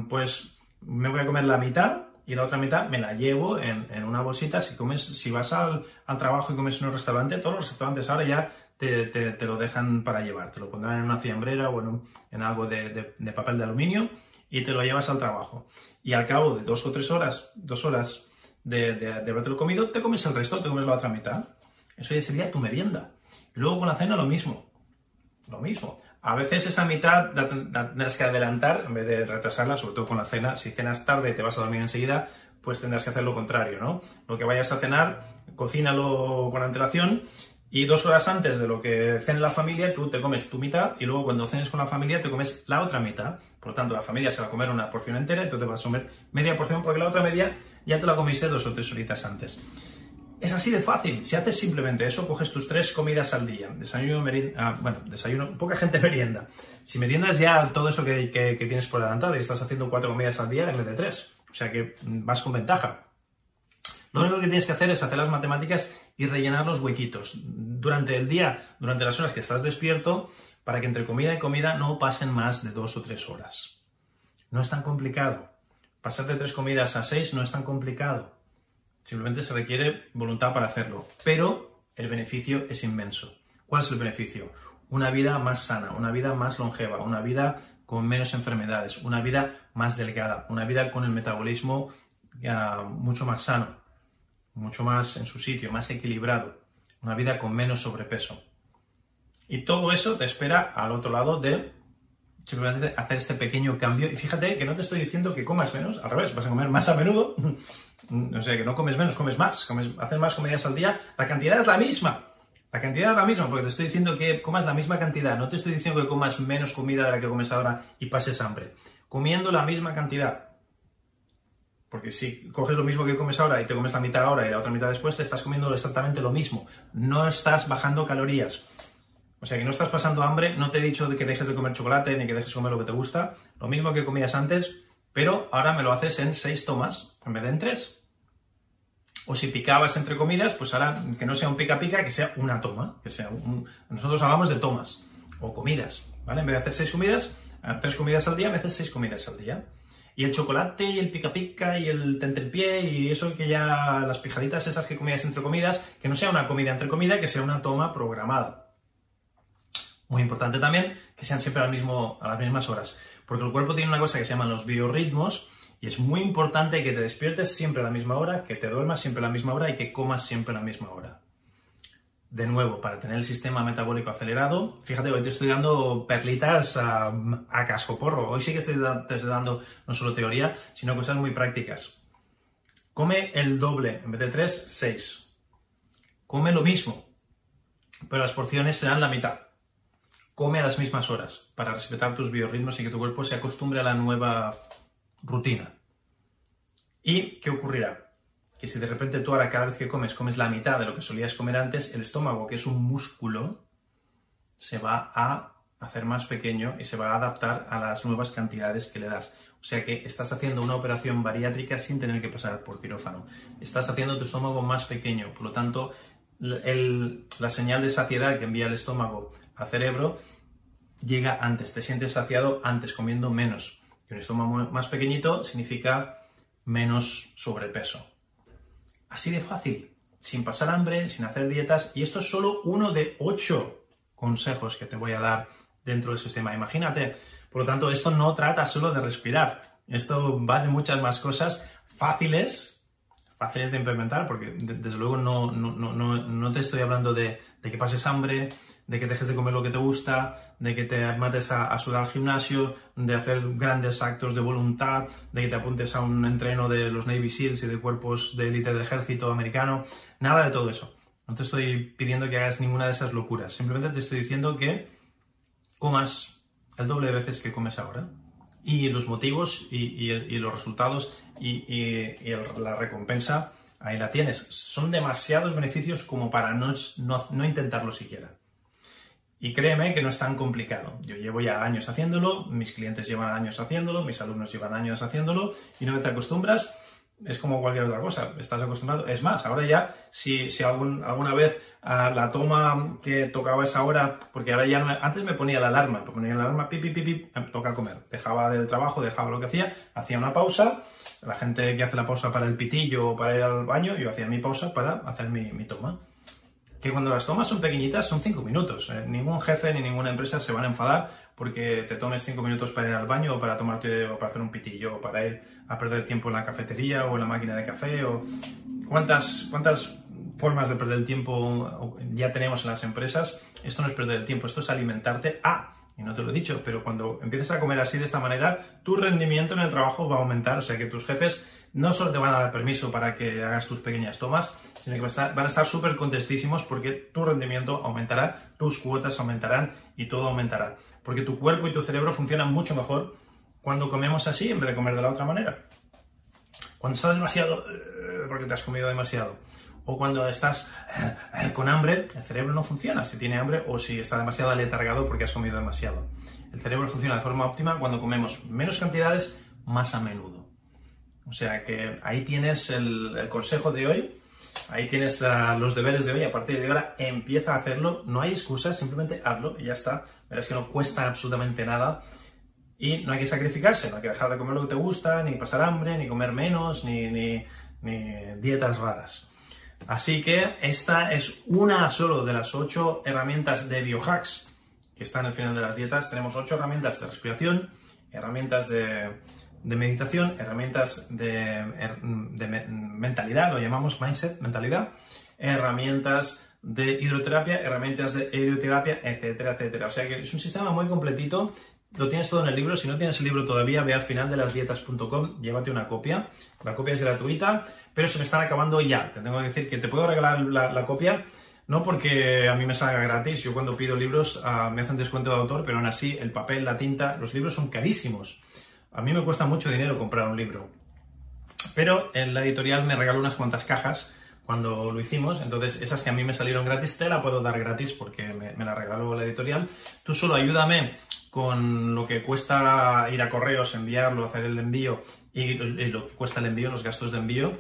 pues me voy a comer la mitad y la otra mitad me la llevo en, una bolsita. Si, comes, si vas al, trabajo y comes en un restaurante, todos los restaurantes ahora ya te, lo dejan para llevar. Te lo pondrán en una fiambrera o en, algo de, de, papel de aluminio y te lo llevas al trabajo. Y al cabo de dos o tres horas, dos horas de, de, de comido, te comes el resto, te comes la otra mitad. Eso ya sería tu merienda. Y luego con la cena lo mismo. Lo mismo. A veces esa mitad tendrás que adelantar en vez de retrasarla, sobre todo con la cena. Si cenas tarde y te vas a dormir enseguida, pues tendrás que hacer lo contrario, ¿no? Lo que vayas a cenar, cocínalo con antelación y dos horas antes de lo que cene la familia, tú te comes tu mitad y luego cuando cenes con la familia te comes la otra mitad. Por lo tanto, la familia se va a comer una porción entera y tú te vas a comer media porción porque la otra media ya te la comiste dos o tres horitas antes. Es así de fácil. Si haces simplemente eso, coges tus tres comidas al día. Desayuno, merienda, ah, bueno, desayuno, poca gente merienda. Si meriendas ya todo eso que, tienes por adelantado y estás haciendo cuatro comidas al día en vez de tres. O sea que vas con ventaja. Lo único que tienes que hacer es hacer las matemáticas y rellenar los huequitos durante el día, durante las horas que estás despierto, para que entre comida y comida no pasen más de dos o tres horas. No es tan complicado. Pasar de tres comidas a seis no es tan complicado. Simplemente se requiere voluntad para hacerlo. Pero el beneficio es inmenso. ¿Cuál es el beneficio? Una vida más sana, una vida más longeva, una vida con menos enfermedades, una vida más delgada, una vida con el metabolismo mucho más sano. mucho más en su sitio, más equilibrado, una vida con menos sobrepeso. Y todo eso te espera al otro lado de simplemente hacer este pequeño cambio. Y fíjate que no te estoy diciendo que comas menos, al revés, vas a comer más a menudo. O sea, que no comes menos, comes más, comes, hacer más comidas al día. La cantidad es la misma. La cantidad es la misma, porque te estoy diciendo que comas la misma cantidad. No te estoy diciendo que comas menos comida de la que comes ahora y pases hambre. Comiendo la misma cantidad. Porque si coges lo mismo que comes ahora y te comes la mitad ahora y la otra mitad después, te estás comiendo exactamente lo mismo. No estás bajando calorías. O sea que no estás pasando hambre, no te he dicho que dejes de comer chocolate ni que dejes de comer lo que te gusta, lo mismo que comías antes, pero ahora me lo haces en seis tomas en vez de en tres. O si picabas entre comidas, pues ahora que no sea un pica pica, que sea una toma, que sea nosotros hablamos de tomas o comidas, ¿vale? En vez de hacer seis comidas, tres comidas al día, me haces seis comidas al día. Y el chocolate y el pica pica y el tentempié y eso que ya las pijaditas esas que comías entre comidas, que no sea una comida entre comida, que sea una toma programada. Muy importante también que sean siempre al mismo, a las mismas horas, porque el cuerpo tiene una cosa que se llaman los biorritmos y es muy importante que te despiertes siempre a la misma hora, que te duermas siempre a la misma hora y que comas siempre a la misma hora. De nuevo, para tener el sistema metabólico acelerado, fíjate, hoy te estoy dando perlitas a, casco porro. Hoy sí que estoy, te estoy dando no solo teoría, sino cosas muy prácticas. Come el doble, en vez de tres, seis. Come lo mismo, pero las porciones serán la mitad come a las mismas horas para respetar tus biorritmos y que tu cuerpo se acostumbre a la nueva rutina. ¿Y qué ocurrirá? Que si de repente tú ahora cada vez que comes comes la mitad de lo que solías comer antes, el estómago, que es un músculo, se va a hacer más pequeño y se va a adaptar a las nuevas cantidades que le das. O sea que estás haciendo una operación bariátrica sin tener que pasar por quirófano. Estás haciendo tu estómago más pequeño. Por lo tanto, la señal de saciedad que envía el estómago al cerebro llega antes, te sientes saciado antes, comiendo menos. Y un estómago más pequeñito significa menos sobrepeso. Así de fácil, sin pasar hambre, sin hacer dietas, y esto es solo uno de ocho consejos que te voy a dar dentro del sistema. Imagínate, por lo tanto, esto no trata solo de respirar, esto va de muchas más cosas fáciles, fáciles de implementar, porque desde luego no, no, te estoy hablando de, de que pases hambre, de que dejes de comer lo que te gusta, de que te mates a, sudar al gimnasio, de hacer grandes actos de voluntad, de que te apuntes a un entreno de los Navy SEALs y de cuerpos de élite del ejército americano. Nada de todo eso. No te estoy pidiendo que hagas ninguna de esas locuras. Simplemente te estoy diciendo que comas el doble de veces que comes ahora. Y los motivos y, los resultados y, la recompensa, ahí la tienes. Son demasiados beneficios como para no, no intentarlo siquiera. Y créeme que no es tan complicado. Yo llevo ya años haciéndolo, mis clientes llevan años haciéndolo, mis alumnos llevan años haciéndolo, y no te acostumbras, es como cualquier otra cosa, estás acostumbrado. Es más, ahora ya, si, si alguna vez a la toma que tocaba esa hora, porque ahora ya no, antes me ponía la alarma, me ponía la alarma, pipi, pipi, pi, em, toca comer. Dejaba del trabajo, dejaba lo que hacía, hacía una pausa, la gente que hace la pausa para el pitillo o para ir al baño, yo hacía mi pausa para hacer mi, mi toma que cuando las tomas son pequeñitas son cinco minutos. Eh, ningún jefe ni ninguna empresa se van a enfadar porque te tomes cinco minutos para ir al baño o para tomarte o para hacer un pitillo o para ir a perder tiempo en la cafetería o en la máquina de café o cuántas cuántas formas de perder el tiempo ya tenemos en las empresas. Esto no es perder el tiempo, esto es alimentarte a y no te lo he dicho, pero cuando empieces a comer así de esta manera, tu rendimiento en el trabajo va a aumentar, o sea que tus jefes no solo te van a dar permiso para que hagas tus pequeñas tomas, sino que van a estar súper contestísimos porque tu rendimiento aumentará, tus cuotas aumentarán y todo aumentará. Porque tu cuerpo y tu cerebro funcionan mucho mejor cuando comemos así en vez de comer de la otra manera. Cuando estás demasiado... Eh, porque te has comido demasiado. O cuando estás eh, con hambre, el cerebro no funciona si tiene hambre o si está demasiado aletargado porque has comido demasiado. El cerebro funciona de forma óptima cuando comemos menos cantidades más a menudo. O sea que ahí tienes el, consejo de hoy, ahí tienes ah, los deberes de hoy, a partir de ahora empieza a hacerlo, no hay excusas, simplemente hazlo y ya está. Verás que no cuesta absolutamente nada y no hay que sacrificarse, no hay que dejar de comer lo que te gusta, ni pasar hambre, ni comer menos, ni, ni, dietas raras. Así que esta es una solo de las ocho herramientas de biohacks que están al final de las dietas. Tenemos ocho herramientas de respiración, herramientas de de meditación, herramientas de, mentalidad, lo llamamos mindset, mentalidad, herramientas de hidroterapia, herramientas de aeroterapia, etcétera, etcétera. O sea que es un sistema muy completito. Lo tienes todo en el libro. Si no tienes el libro todavía, ve al final de las dietas.com, llévate una copia. La copia es gratuita, pero se me están acabando ya. Te tengo que decir que te puedo regalar la, copia, no porque a mí me salga gratis. Yo cuando pido libros uh, me hacen descuento de autor, pero aún así el papel, la tinta, los libros son carísimos. A mí me cuesta mucho dinero comprar un libro. Pero en la editorial me regaló unas cuantas cajas cuando lo hicimos, entonces esas que a mí me salieron gratis te la puedo dar gratis porque me, la regaló la editorial. Tú solo ayúdame con lo que cuesta ir a correos, enviarlo, hacer el envío y, lo que cuesta el envío, los gastos de envío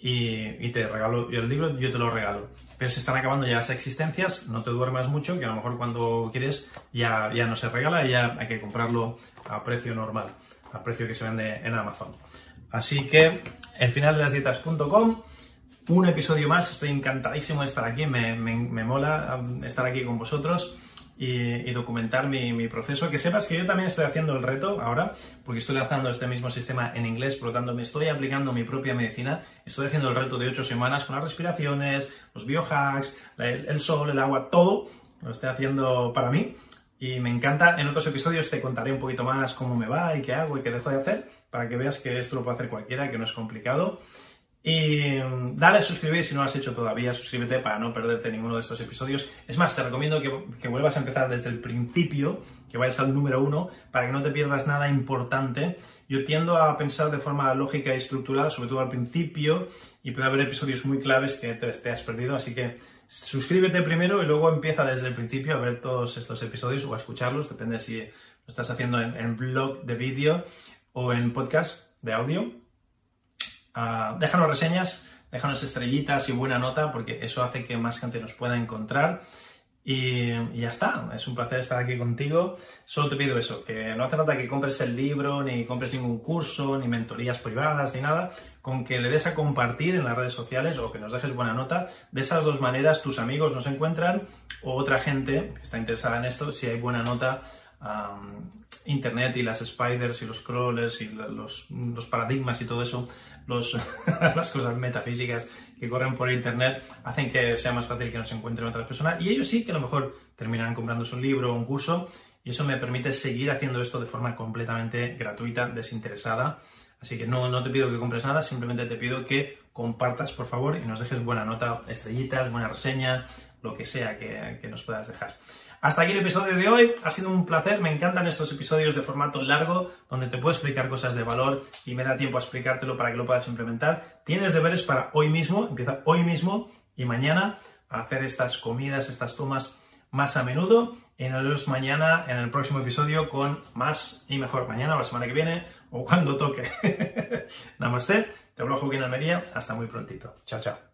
y, te regalo el libro, yo te lo regalo. Pero se están acabando ya las existencias, no te duermas mucho, que a lo mejor cuando quieres ya, ya no se regala ya hay que comprarlo a precio normal, a precio que se vende en Amazon. Así que el final de las dietas.com un episodio más. Estoy encantadísimo de estar aquí, me, mola um, estar aquí con vosotros y, documentar mi, proceso. Que sepas que yo también estoy haciendo el reto ahora, porque estoy lanzando este mismo sistema en inglés, por lo tanto me estoy aplicando mi propia medicina. Estoy haciendo el reto de 8 semanas con las respiraciones, los biohacks, el sol, el agua, todo. Lo estoy haciendo para mí. Y me encanta, en otros episodios te contaré un poquito más cómo me va y qué hago y qué dejo de hacer, para que veas que esto lo puede hacer cualquiera, que no es complicado. Y mm, dale a suscribir si no lo has hecho todavía, suscríbete para no perderte ninguno de estos episodios. Es más, te recomiendo que, vuelvas a empezar desde el principio, que vayas al número uno, para que no te pierdas nada importante. Yo tiendo a pensar de forma lógica y estructurada, sobre todo al principio, y puede haber episodios muy claves que te, has perdido, así que suscríbete primero y luego empieza desde el principio a ver todos estos episodios o a escucharlos, depende si lo estás haciendo en, en blog de vídeo o en podcast de audio. Ah, déjanos reseñas, déjanos estrellitas y buena nota, porque eso hace que más gente nos pueda encontrar. Y, ya está, es un placer estar aquí contigo. Solo te pido eso, que no hace falta que compres el libro, ni compres ningún curso, ni mentorías privadas, ni nada, con que le des a compartir en las redes sociales o que nos dejes buena nota. De esas dos maneras tus amigos nos encuentran o otra gente que está interesada en esto, si hay buena nota, Internet y las spiders y los crawlers y los, los paradigmas y todo eso los, las cosas metafísicas que corren por internet hacen que sea más fácil que nos encuentren otras personas y ellos sí que a lo mejor terminarán comprándose un libro o un curso y eso me permite seguir haciendo esto de forma completamente gratuita, desinteresada. Así que no, no te pido que compres nada, simplemente te pido que compartas, por favor, y nos dejes buena nota, estrellitas, buena reseña, lo que sea que, que nos puedas dejar. Hasta aquí el episodio de hoy. Ha sido un placer. Me encantan estos episodios de formato largo, donde te puedo explicar cosas de valor y me da tiempo a explicártelo para que lo puedas implementar. Tienes deberes para hoy mismo, empieza hoy mismo y mañana a hacer estas comidas, estas tomas más a menudo. Y nos vemos mañana en el próximo episodio con más y mejor. Mañana o la semana que viene o cuando toque. Namaste. Te hablo Joaquín Almería. Hasta muy prontito. Chao, chao.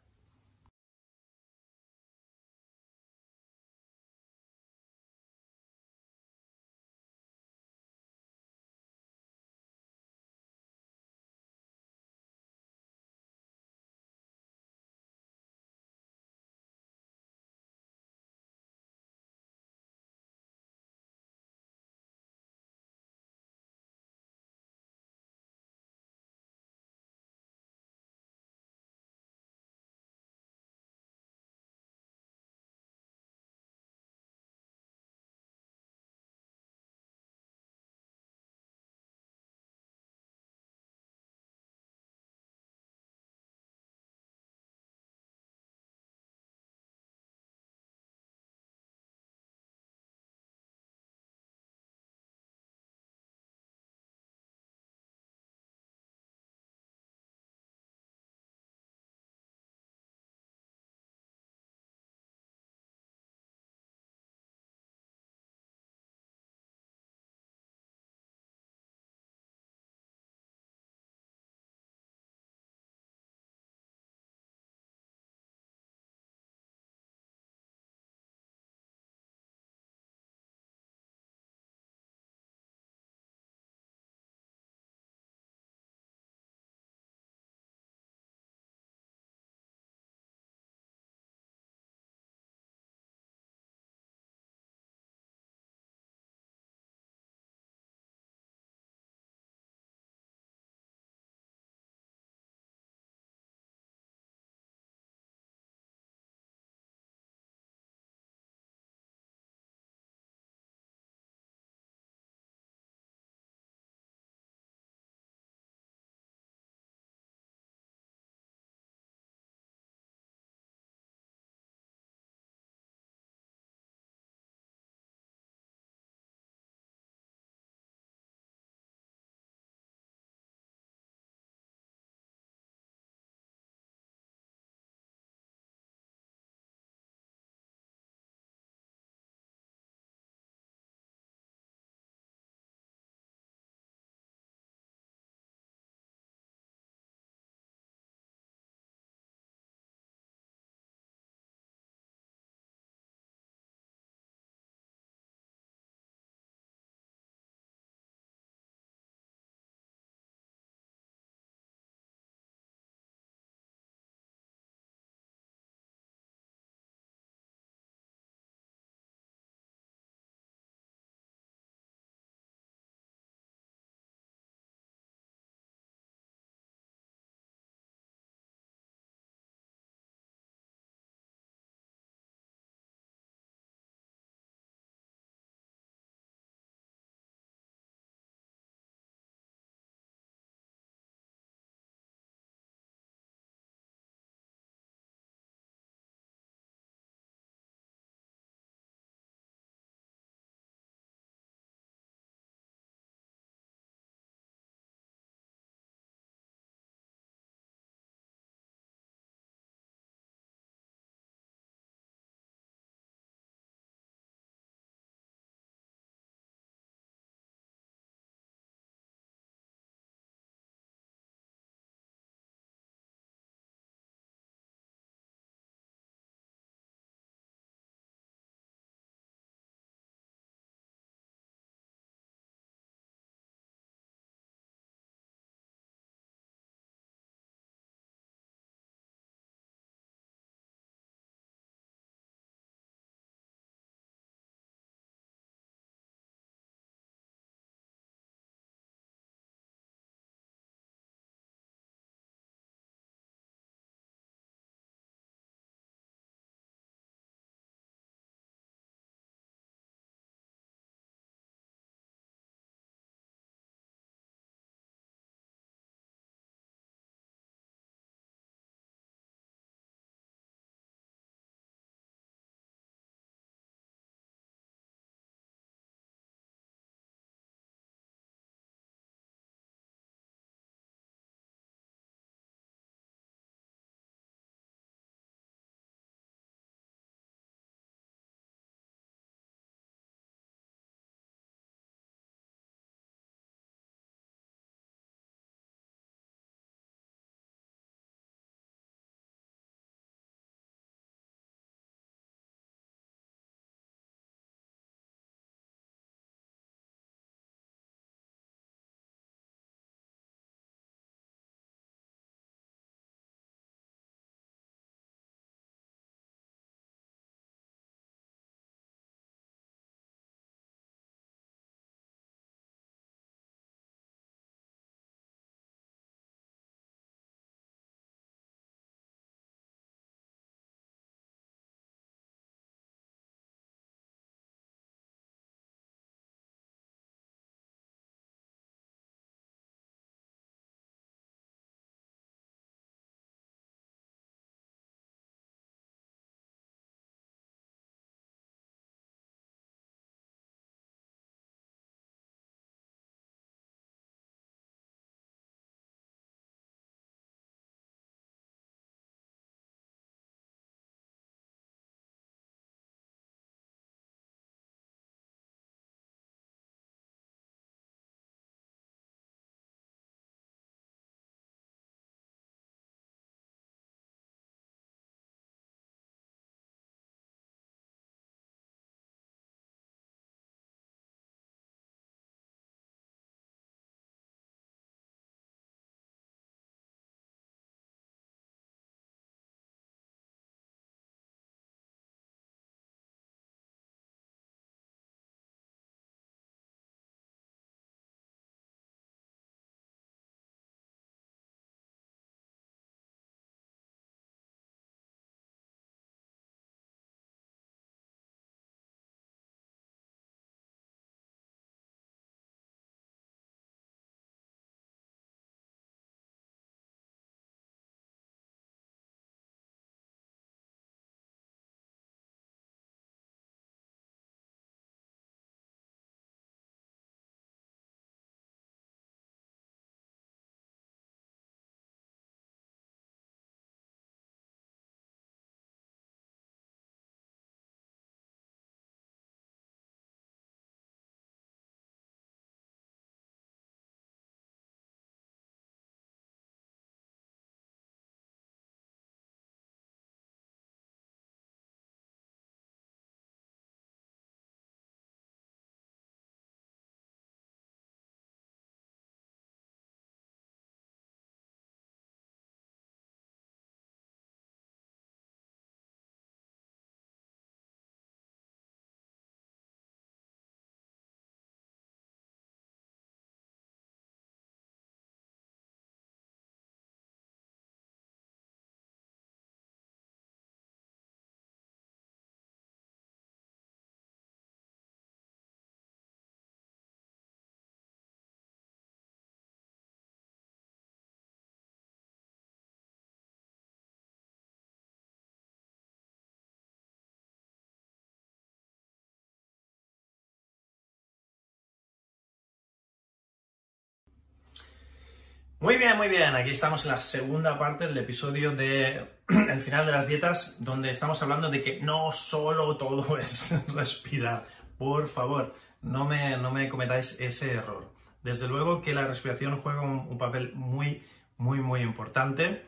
Muy bien, muy bien. Aquí estamos en la segunda parte del episodio de El final de las dietas, donde estamos hablando de que no solo todo es respirar. Por favor, no me, no me cometáis ese error. Desde luego que la respiración juega un, papel muy, muy, muy importante.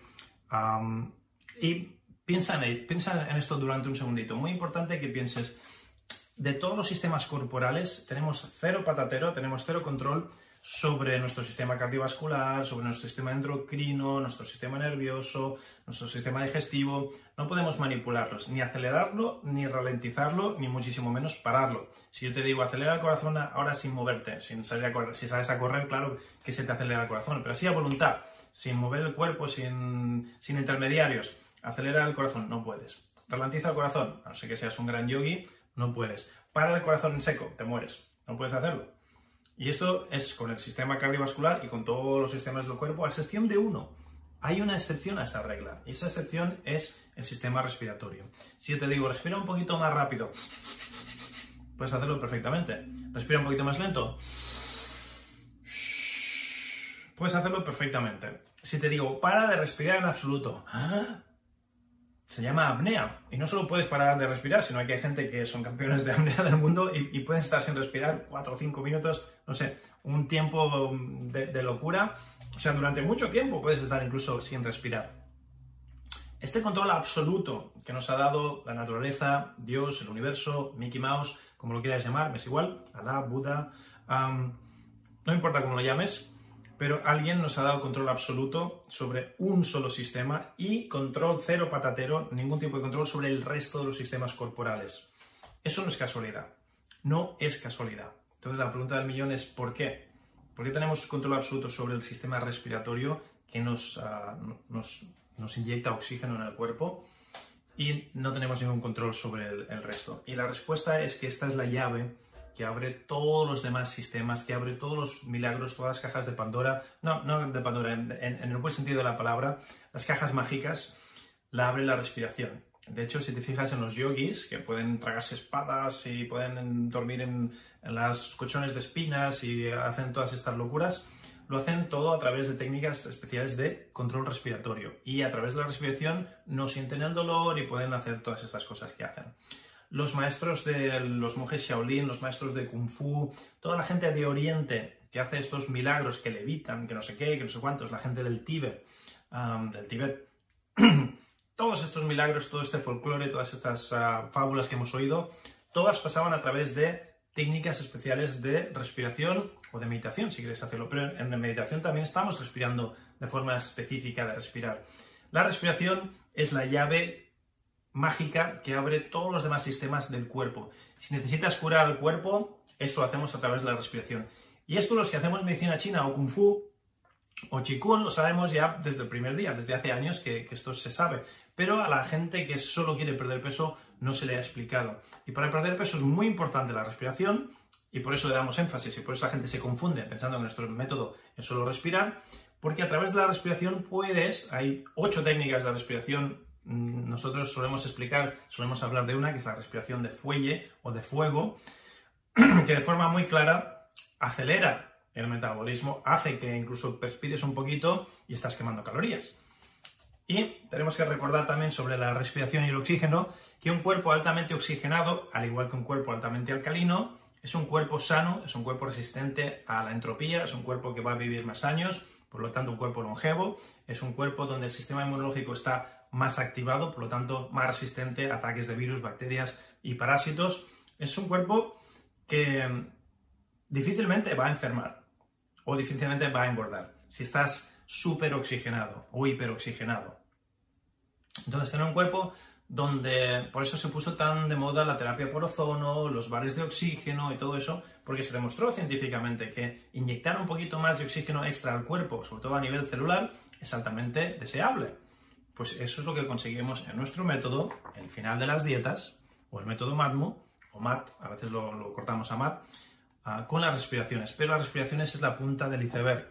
y piensa en, piensa en esto durante un segundito. Muy importante que pienses, de todos los sistemas corporales, tenemos cero patatero, tenemos cero control sobre nuestro sistema cardiovascular, sobre nuestro sistema endocrino, nuestro sistema nervioso, nuestro sistema digestivo. No podemos manipularlos, ni acelerarlo, ni ralentizarlo, ni muchísimo menos pararlo. Si yo te digo acelera el corazón ahora sin moverte, sin salir a correr, si sales a correr, claro que se te acelera el corazón, pero así a voluntad, sin mover el cuerpo, sin, sin intermediarios, acelera el corazón, no puedes. Ralentiza el corazón, a no ser que seas un gran yogi, no puedes. Para el corazón en seco, te mueres, no puedes hacerlo. Y esto es con el sistema cardiovascular y con todos los sistemas del cuerpo, a excepción de uno. Hay una excepción a esta regla, y esa excepción es el sistema respiratorio. Si yo te digo, respira un poquito más rápido, puedes hacerlo perfectamente. Respira un poquito más lento, puedes hacerlo perfectamente. Si te digo, para de respirar en absoluto, ¿ah? Se llama apnea. Y no solo puedes parar de respirar, sino que hay gente que son campeones de apnea del mundo y, pueden estar sin respirar 4 o 5 minutos, no sé, un tiempo de, locura. O sea, durante mucho tiempo puedes estar incluso sin respirar. Este control absoluto que nos ha dado la naturaleza, Dios, el universo, Mickey Mouse, como lo quieras llamar, me es igual, Alá, Buda, no importa cómo lo llames, pero alguien nos ha dado control absoluto sobre un solo sistema y control cero patatero, ningún tipo de control sobre el resto de los sistemas corporales. Eso no es casualidad, no es casualidad. Entonces la pregunta del millón es ¿por qué? ¿Por qué tenemos control absoluto sobre el sistema respiratorio que nos, ah, nos, nos, inyecta oxígeno en el cuerpo y no tenemos ningún control sobre el resto? Y la respuesta es que esta es la llave que abre todos los demás sistemas, que abre todos los milagros, todas las cajas de Pandora, no, no de Pandora, en, el buen sentido de la palabra, las cajas mágicas, la abre la respiración. De hecho, si te fijas en los yogis, que pueden tragarse espadas y pueden dormir en, en las colchones de espinas y hacen todas estas locuras, lo hacen todo a través de técnicas especiales de control respiratorio. Y a través de la respiración no sienten el dolor y pueden hacer todas estas cosas que hacen los maestros de los monjes Shaolin, los maestros de Kung Fu, toda la gente de Oriente que hace estos milagros, que levitan, que no sé qué, que no sé cuántos, la gente del Tíbet, del Tíbet, todos estos milagros, todo este folclore, todas estas ah, fábulas que hemos oído, todas pasaban a través de técnicas especiales de respiración o de meditación, si quieres hacerlo. Pero en la meditación también estamos respirando de forma específica de respirar. La respiración es la llave mágica que abre todos los demás sistemas del cuerpo. Si necesitas curar el cuerpo, esto lo hacemos a través de la respiración. Y esto los que hacemos medicina china o kung fu o qigong lo sabemos ya desde el primer día, desde hace años que, esto se sabe. Pero a la gente que solo quiere perder peso no se le ha explicado. Y para perder peso es muy importante la respiración y por eso le damos énfasis y por eso la gente se confunde pensando que nuestro método es solo respirar, porque a través de la respiración puedes, hay ocho técnicas de respiración nosotros solemos explicar, solemos hablar de una que es la respiración de fuelle o de fuego, que de forma muy clara acelera el metabolismo, hace que incluso respires un poquito y estás quemando calorías. Y tenemos que recordar también sobre la respiración y el oxígeno que un cuerpo altamente oxigenado, al igual que un cuerpo altamente alcalino, es un cuerpo sano, es un cuerpo resistente a la entropía, es un cuerpo que va a vivir más años, por lo tanto un cuerpo longevo, es un cuerpo donde el sistema inmunológico está más activado, por lo tanto más resistente a ataques de virus, bacterias y parásitos. Es un cuerpo que difícilmente va a enfermar o difícilmente va a engordar si estás súper oxigenado o hiperoxigenado. Entonces, tener un cuerpo donde por eso se puso tan de moda la terapia por ozono, los bares de oxígeno y todo eso, porque se demostró científicamente que inyectar un poquito más de oxígeno extra al cuerpo, sobre todo a nivel celular, es altamente deseable. Pues eso es lo que conseguimos en nuestro método, el final de las dietas, o el método MATMU, o MAT, a veces lo, cortamos a MAT, ah, con las respiraciones. Pero las respiraciones es la punta del iceberg.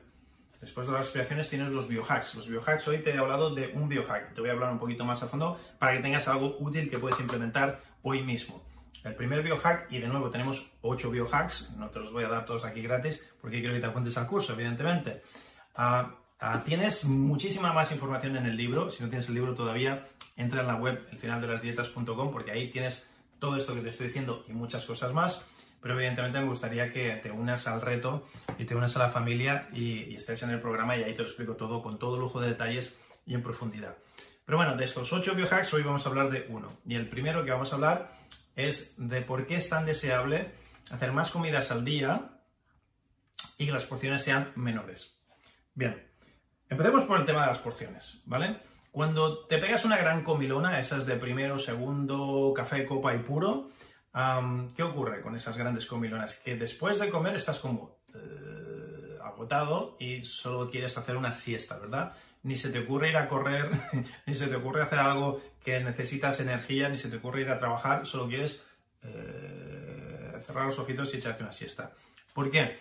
Después de las respiraciones tienes los biohacks. Los biohacks, hoy te he hablado de un biohack. Te voy a hablar un poquito más a fondo para que tengas algo útil que puedes implementar hoy mismo. El primer biohack, y de nuevo tenemos 8 biohacks, no te los voy a dar todos aquí gratis porque quiero que te apuntes al curso, evidentemente. Ah, Ah, tienes muchísima más información en el libro. Si no tienes el libro todavía, entra en la web elfinaldelasdietas.com porque ahí tienes todo esto que te estoy diciendo y muchas cosas más. Pero evidentemente me gustaría que te unas al reto y te unas a la familia y, estés en el programa y ahí te lo explico todo con todo lujo de detalles y en profundidad. Pero bueno, de estos ocho biohacks hoy vamos a hablar de uno. Y el primero que vamos a hablar es de por qué es tan deseable hacer más comidas al día y que las porciones sean menores. Bien, Empecemos por el tema de las porciones, ¿vale? Cuando te pegas una gran comilona, esas de primero, segundo, café, copa y puro, ¿qué ocurre con esas grandes comilonas? Que después de comer estás como eh, agotado y solo quieres hacer una siesta, ¿verdad? Ni se te ocurre ir a correr, ni se te ocurre hacer algo que necesitas energía, ni se te ocurre ir a trabajar, solo quieres eh, cerrar los ojitos y echarte una siesta. ¿Por qué?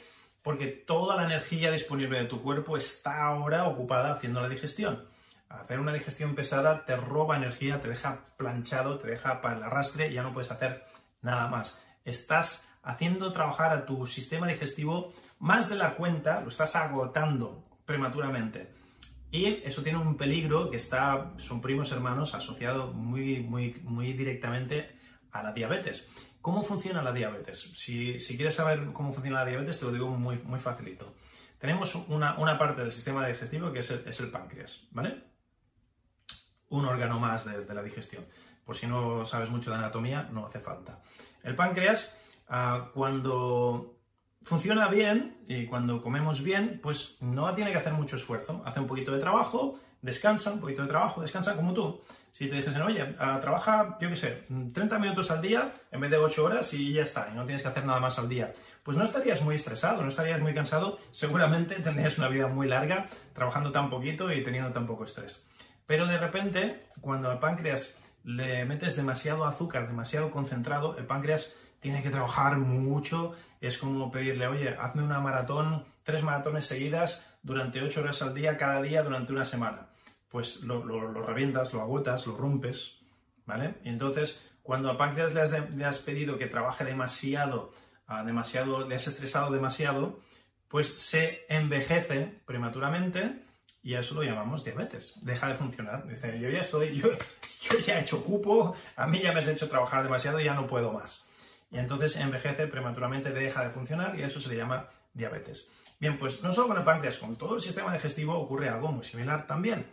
Porque toda la energía disponible de tu cuerpo está ahora ocupada haciendo la digestión. Hacer una digestión pesada te roba energía, te deja planchado, te deja para el arrastre ya no puedes hacer nada más. Estás haciendo trabajar a tu sistema digestivo más de la cuenta, lo estás agotando prematuramente. Y eso tiene un peligro que está, son primos hermanos, asociado muy, muy, muy directamente a la diabetes. ¿Cómo funciona la diabetes? Si, quieres saber cómo funciona la diabetes, te lo digo muy, muy facilito. Tenemos una, parte del sistema digestivo que es el, páncreas, ¿vale? Un órgano más de, la digestión. Por si no sabes mucho de anatomía, no hace falta. El páncreas, ah, cuando funciona bien y cuando comemos bien, pues no tiene que hacer mucho esfuerzo. Hace un poquito de trabajo, descansa, un poquito de trabajo, descansa como tú. Si te dijesen, oye, trabaja, yo qué sé, 30 minutos al día en vez de 8 horas y ya está, y no tienes que hacer nada más al día, pues no estarías muy estresado, no estarías muy cansado, seguramente tendrías una vida muy larga trabajando tan poquito y teniendo tan poco estrés. Pero de repente, cuando al páncreas le metes demasiado azúcar, demasiado concentrado, el páncreas tiene que trabajar mucho, es como pedirle, oye, hazme una maratón, tres maratones seguidas durante 8 horas al día, cada día durante una semana pues lo, revientas, lo agotas, lo rompes, ¿vale? Y entonces, cuando a páncreas le has, pedido que trabaje demasiado, ah, demasiado, le has estresado demasiado, pues se envejece prematuramente y a eso lo llamamos diabetes. Deja de funcionar. Dice, yo ya estoy, yo, yo ya he hecho cupo, a mí ya me has hecho trabajar demasiado, ya no puedo más. Y entonces envejece prematuramente, deja de funcionar y eso se le llama diabetes. Bien, pues no solo con el páncreas, con todo el sistema digestivo ocurre algo muy similar también.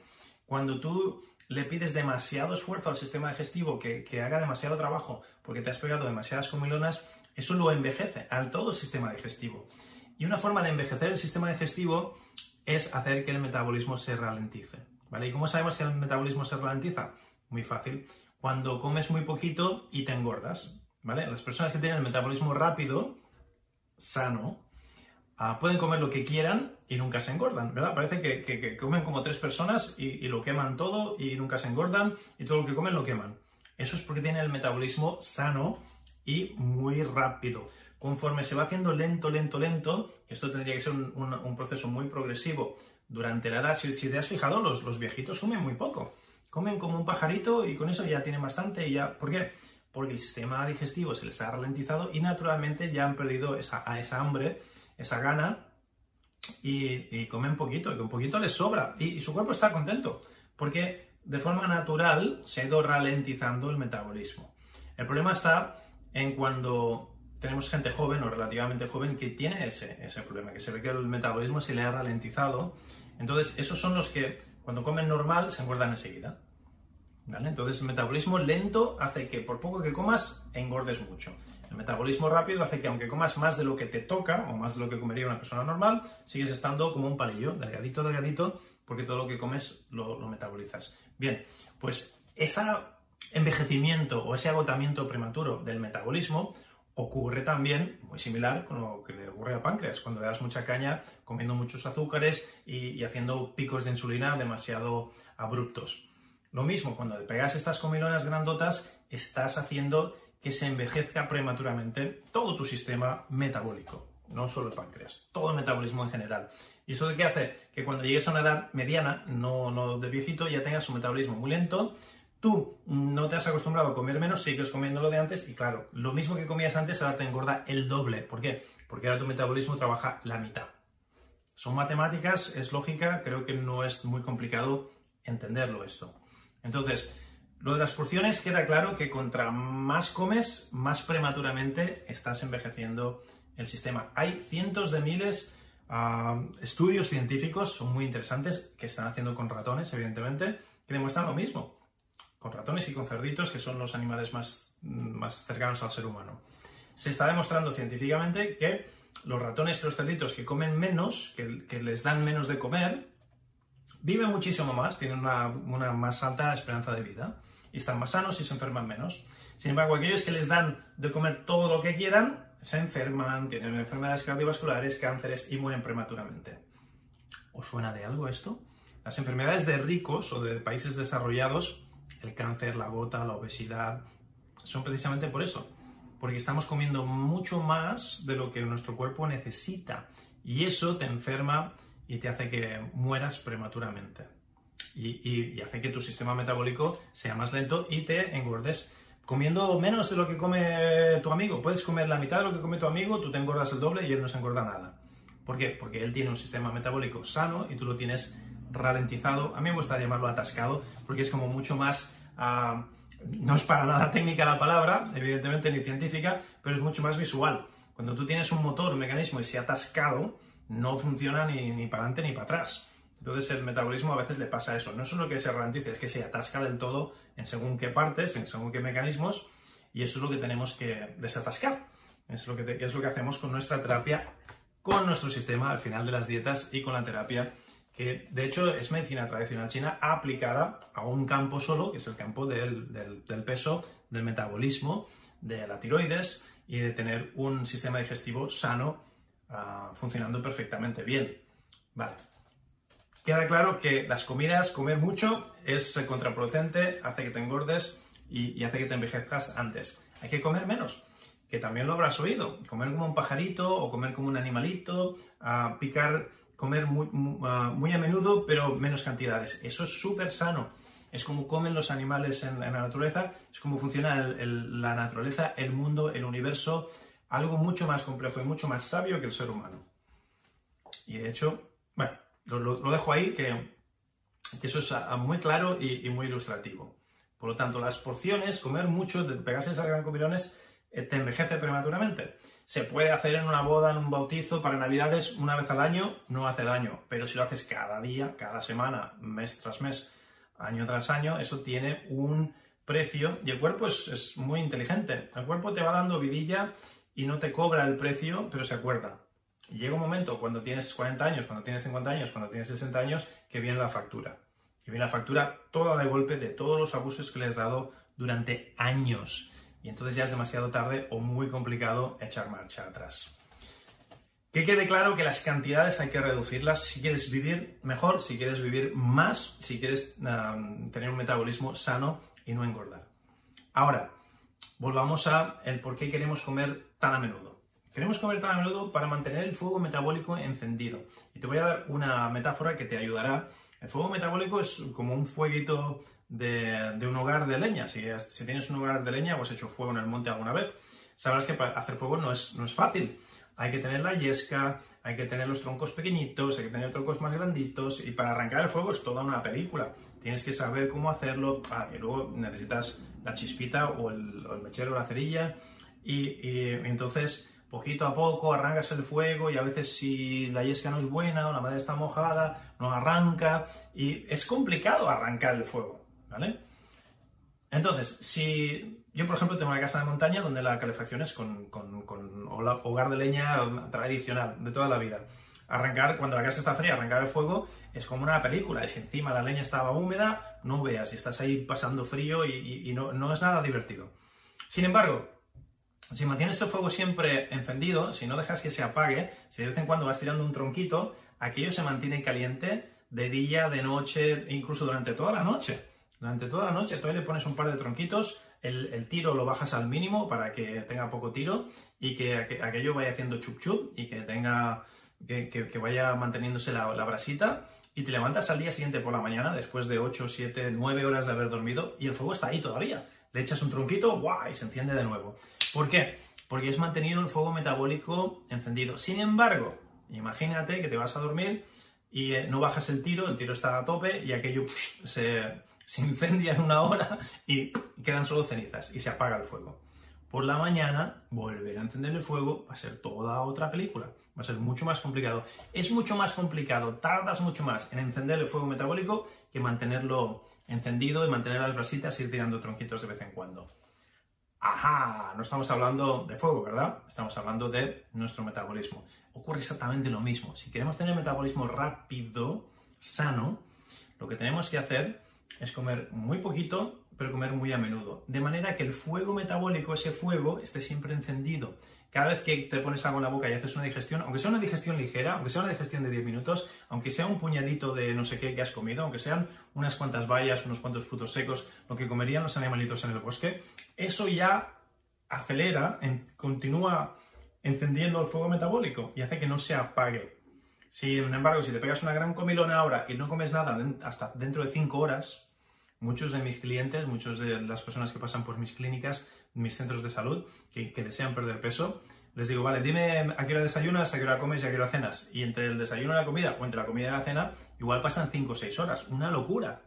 Cuando tú le pides demasiado esfuerzo al sistema digestivo que, haga demasiado trabajo porque te has pegado demasiadas comilonas, eso lo envejece al todo el sistema digestivo. Y una forma de envejecer el sistema digestivo es hacer que el metabolismo se ralentice. ¿vale? ¿Y cómo sabemos que el metabolismo se ralentiza? Muy fácil. Cuando comes muy poquito y te engordas. ¿vale? Las personas que tienen el metabolismo rápido, sano, Ah, pueden comer lo que quieran y nunca se engordan, ¿verdad? Parece que, comen como tres personas y, lo queman todo y nunca se engordan y todo lo que comen lo queman. Eso es porque tienen el metabolismo sano y muy rápido. Conforme se va haciendo lento, lento, lento, esto tendría que ser un, proceso muy progresivo durante la edad. Si, te has fijado, los, los viejitos comen muy poco. Comen como un pajarito y con eso ya tienen bastante y ya... ¿Por qué? Porque el sistema digestivo se les ha ralentizado y naturalmente ya han perdido esa, esa hambre esa gana y, comen poquito, y un poquito les sobra. Y, su cuerpo está contento, porque de forma natural se ha ido ralentizando el metabolismo. El problema está en cuando tenemos gente joven o relativamente joven que tiene ese, ese problema, que se ve que el metabolismo se le ha ralentizado. Entonces, esos son los que cuando comen normal se engordan enseguida. ¿Vale? Entonces, el metabolismo lento hace que por poco que comas engordes mucho. El metabolismo rápido hace que aunque comas más de lo que te toca, o más de lo que comería una persona normal, sigues estando como un palillo, delgadito, delgadito, porque todo lo que comes lo, metabolizas. Bien, pues ese envejecimiento o ese agotamiento prematuro del metabolismo ocurre también, muy similar con lo que le ocurre al páncreas, cuando le das mucha caña comiendo muchos azúcares y, y haciendo picos de insulina demasiado abruptos. Lo mismo, cuando le pegas estas comilonas grandotas, estás haciendo que se envejezca prematuramente todo tu sistema metabólico, no solo el páncreas, todo el metabolismo en general. ¿Y eso de qué hace? Que cuando llegues a una edad mediana, no, no de viejito, ya tengas un metabolismo muy lento, tú no te has acostumbrado a comer menos, sigues comiendo lo de antes y claro, lo mismo que comías antes ahora te engorda el doble. ¿Por qué? Porque ahora tu metabolismo trabaja la mitad. Son matemáticas, es lógica, creo que no es muy complicado entenderlo esto. Entonces, lo de las porciones queda claro que contra más comes, más prematuramente estás envejeciendo el sistema. Hay cientos de miles de estudios científicos, son muy interesantes, que están haciendo con ratones, evidentemente, que demuestran lo mismo. Con ratones y con cerditos, que son los animales más, más cercanos al ser humano. Se está demostrando científicamente que los ratones y los cerditos que comen menos, que, les dan menos de comer, viven muchísimo más, tienen una, una más alta esperanza de vida y están más sanos y se enferman menos. Sin embargo, aquellos que les dan de comer todo lo que quieran, se enferman, tienen enfermedades cardiovasculares, cánceres y mueren prematuramente. ¿Os suena de algo esto? Las enfermedades de ricos o de países desarrollados, el cáncer, la gota, la obesidad, son precisamente por eso, porque estamos comiendo mucho más de lo que nuestro cuerpo necesita y eso te enferma y te hace que mueras prematuramente y, hace que tu sistema metabólico sea más lento y te engordes comiendo menos de lo que come tu amigo. Puedes comer la mitad de lo que come tu amigo, tú te engordas el doble y él no se engorda nada. ¿Por qué? Porque él tiene un sistema metabólico sano y tú lo tienes ralentizado. A mí me gusta llamarlo atascado porque es como mucho más... Ah, no es para nada técnica la palabra, evidentemente ni científica, pero es mucho más visual. Cuando tú tienes un motor, un mecanismo y se ha atascado, no funciona ni, ni para adelante ni para atrás. Entonces el metabolismo a veces le pasa eso. No solo que se ralentice, es que se atasca del todo en según qué partes, en según qué mecanismos, y eso es lo que tenemos que desatascar. Es lo que, es lo que hacemos con nuestra terapia, con nuestro sistema al final de las dietas y con la terapia, que de hecho es medicina tradicional china aplicada a un campo solo, que es el campo del, peso, del metabolismo, de la tiroides y de tener un sistema digestivo sano ah, funcionando perfectamente bien. Vale, Queda claro que las comidas, comer mucho, es contraproducente, hace que te engordes y, hace que te envejezcas antes. Hay que comer menos, que también lo habrás oído. Comer como un pajarito o comer como un animalito, picar, comer muy, a menudo, pero menos cantidades. Eso es súper sano. Es como comen los animales en, la naturaleza, es como funciona la naturaleza, el mundo, el universo, algo mucho más complejo y mucho más sabio que el ser humano. Y de hecho, bueno, lo, dejo ahí, que, eso es muy claro y, muy ilustrativo. Por lo tanto, las porciones, comer mucho, pegarse esas gran comilones, eh, te envejece prematuramente. Se puede hacer en una boda, en un bautizo, para Navidades, una vez al año, no hace daño. Pero si lo haces cada día, cada semana, mes tras mes, año tras año, eso tiene un precio y el cuerpo es, es muy inteligente. El cuerpo te va dando vidilla y no te cobra el precio, pero se acuerda. Y llega un momento cuando tienes 40 años, cuando tienes 50 años, cuando tienes 60 años, que viene la factura. Que viene la factura toda de golpe de todos los abusos que le has dado durante años. Y entonces ya es demasiado tarde o muy complicado echar marcha atrás. Que quede claro que las cantidades hay que reducirlas si quieres vivir mejor, si quieres vivir más, si quieres tener un metabolismo sano y no engordar. Ahora, volvamos a el por qué queremos comer tan a menudo. Queremos comer tan a menudo para mantener el fuego metabólico encendido. Y te voy a dar una metáfora que te ayudará. El fuego metabólico es como un fueguito de, un hogar de leña. Si, si, tienes un hogar de leña o has hecho fuego en el monte alguna vez, sabrás que hacer fuego no es, no es fácil. Hay que tener la yesca, hay que tener los troncos pequeñitos, hay que tener troncos más granditos y para arrancar el fuego es toda una película. Tienes que saber cómo hacerlo ah, y luego necesitas la chispita o el, mechero o la cerilla y entonces poquito a poco arrancas el fuego y a veces si la yesca no es buena o la madera está mojada, no arranca y es complicado arrancar el fuego, ¿vale? Entonces, si yo, por ejemplo, tengo una casa de montaña donde la calefacción es con, hogar de leña tradicional de toda la vida. Arrancar, cuando la casa está fría, arrancar el fuego es como una película. Y si encima la leña estaba húmeda, no veas, si estás ahí pasando frío y, no, no es nada divertido. Sin embargo, si mantienes el fuego siempre encendido, si no dejas que se apague, si de vez en cuando vas tirando un tronquito, aquello se mantiene caliente de día, de noche, incluso durante toda la noche. Durante toda la noche, tú le pones un par de tronquitos, el, tiro lo bajas al mínimo para que tenga poco tiro y que, aquello vaya haciendo chup chup y que tenga que, vaya manteniéndose la, la, brasita y te levantas al día siguiente por la mañana después de 8, 7, 9 horas de haber dormido y el fuego está ahí todavía le echas un tronquito, ¡guau! y se enciende de nuevo. ¿Por qué? Porque es mantenido el fuego metabólico encendido. Sin embargo, Imagínate que te vas a dormir y eh, no bajas el tiro, el tiro está a tope y aquello se, se incendia en una hora y quedan solo cenizas y se apaga el fuego. Por la mañana, volver a encender el fuego va a ser toda otra película. Va a ser mucho más complicado. Es mucho más complicado, tardas mucho más en encender el fuego metabólico que mantenerlo encendido y mantener las brasitas y ir tirando tronquitos de vez en cuando. Ajá, no estamos hablando de fuego, ¿verdad? Estamos hablando de nuestro metabolismo. Ocurre exactamente lo mismo. Si queremos tener metabolismo rápido, sano, lo que tenemos que hacer es comer muy poquito, pero comer muy a menudo. De manera que el fuego metabólico, ese fuego, esté siempre encendido. Cada vez que te pones algo en la boca y haces una digestión, aunque sea una digestión ligera, aunque sea una digestión de 10 minutos, aunque sea un puñadito de no sé qué que has comido, aunque sean unas cuantas bayas, unos cuantos frutos secos, lo que comerían los animalitos en el bosque, eso ya acelera, continúa encendiendo el fuego metabólico y hace que no se apague. Sin embargo, si te pegas una gran comilona ahora y no comes nada hasta dentro de 5 horas, muchos de mis clientes, muchas de las personas que pasan por mis clínicas, mis centros de salud, que, desean perder peso, les digo, vale, dime a qué hora desayunas, a qué hora comes y a qué hora cenas. Y entre el desayuno y la comida, o entre la comida y la cena, igual pasan 5 o 6 horas. Una locura.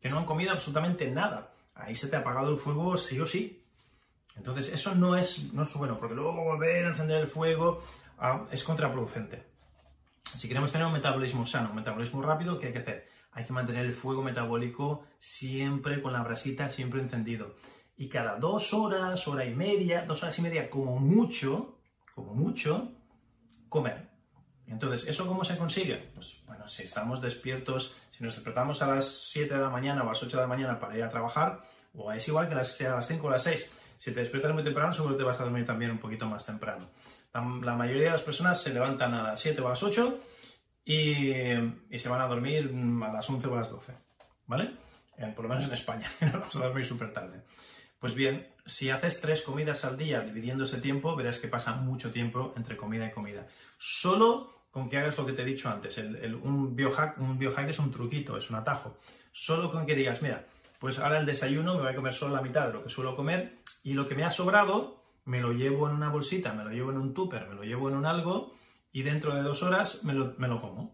Que no han comido absolutamente nada. Ahí se te ha apagado el fuego sí o sí. Entonces, eso no es, no es bueno, porque luego volver a encender el fuego ah, es contraproducente. Si queremos tener un metabolismo sano, un metabolismo rápido, ¿qué hay que hacer? Hay que mantener el fuego metabólico siempre con la brasita, siempre encendido y cada dos horas, hora y media, dos horas y media como mucho, como mucho, comer. Entonces, ¿eso cómo se consigue? Pues bueno, si estamos despiertos, si nos despertamos a las 7 de la mañana o a las 8 de la mañana para ir a trabajar, o es igual que a las, a las 5 o a las 6, si te despiertas muy temprano, seguro te vas a dormir también un poquito más temprano. La, mayoría de las personas se levantan a las 7 o a las 8 y, se van a dormir a las 11 o a las 12, ¿vale? Eh, por lo menos en España, no vamos a dormir súper tarde. Pues bien, si haces tres comidas al día dividiendo ese tiempo, verás que pasa mucho tiempo entre comida y comida. Solo con que hagas lo que te he dicho antes, un, biohack, un biohack es un truquito, es un atajo. Solo con que digas, mira, pues ahora el desayuno me voy a comer solo la mitad de lo que suelo comer y lo que me ha sobrado me lo llevo en una bolsita, me lo llevo en un tupper, me lo llevo en un algo y dentro de dos horas me lo, me lo como.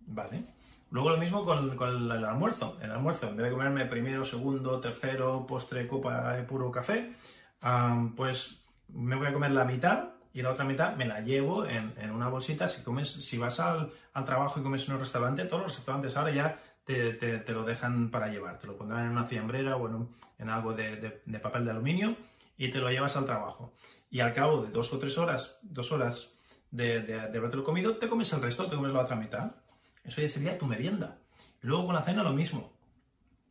¿Vale? Luego lo mismo con, el almuerzo. El almuerzo, en vez de comerme primero, segundo, tercero, postre, copa de puro café, pues me voy a comer la mitad y la otra mitad me la llevo en, una bolsita. Si, comes, si vas al, trabajo y comes en un restaurante, todos los restaurantes ahora ya te, lo dejan para llevar. Te lo pondrán en una fiambrera o en, algo de, papel de aluminio y te lo llevas al trabajo. Y al cabo de dos o tres horas, dos horas de, de, de haberte comido, te comes el resto, te comes la otra mitad. Eso ya sería tu merienda. Y luego con la cena lo mismo.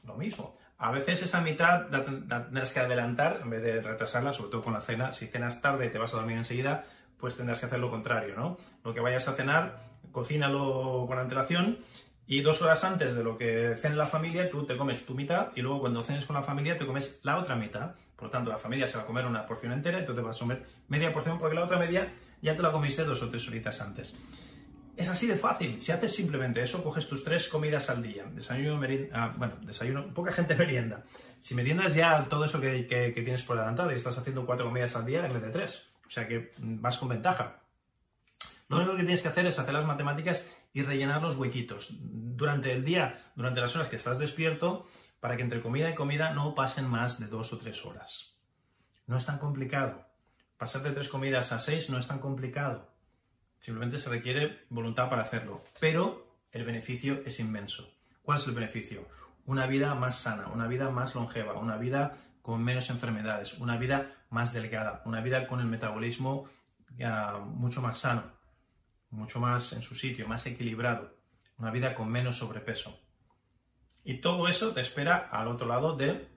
Lo mismo. A veces esa mitad la tendrás que adelantar en vez de retrasarla, sobre todo con la cena. Si cenas tarde y te vas a dormir enseguida, pues tendrás que hacer lo contrario, ¿no? Lo que vayas a cenar, cocínalo con antelación y dos horas antes de lo que cene la familia, tú te comes tu mitad y luego cuando cenes con la familia te comes la otra mitad. Por lo tanto, la familia se va a comer una porción entera y tú te vas a comer media porción porque la otra media ya te la comiste dos o tres horitas antes. Es así de fácil. Si haces simplemente eso, coges tus tres comidas al día. Desayuno, merienda. Ah, bueno, desayuno. Poca gente merienda. Si meriendas ya todo eso que, tienes por adelantado y estás haciendo cuatro comidas al día en vez de tres. O sea que vas con ventaja. Lo único que tienes que hacer es hacer las matemáticas y rellenar los huequitos. Durante el día, durante las horas que estás despierto, para que entre comida y comida no pasen más de dos o tres horas. No es tan complicado. Pasar de tres comidas a seis no es tan complicado. Simplemente se requiere voluntad para hacerlo. Pero el beneficio es inmenso. ¿Cuál es el beneficio? Una vida más sana, una vida más longeva, una vida con menos enfermedades, una vida más delgada, una vida con el metabolismo mucho más sano, mucho más en su sitio, más equilibrado, una vida con menos sobrepeso. Y todo eso te espera al otro lado de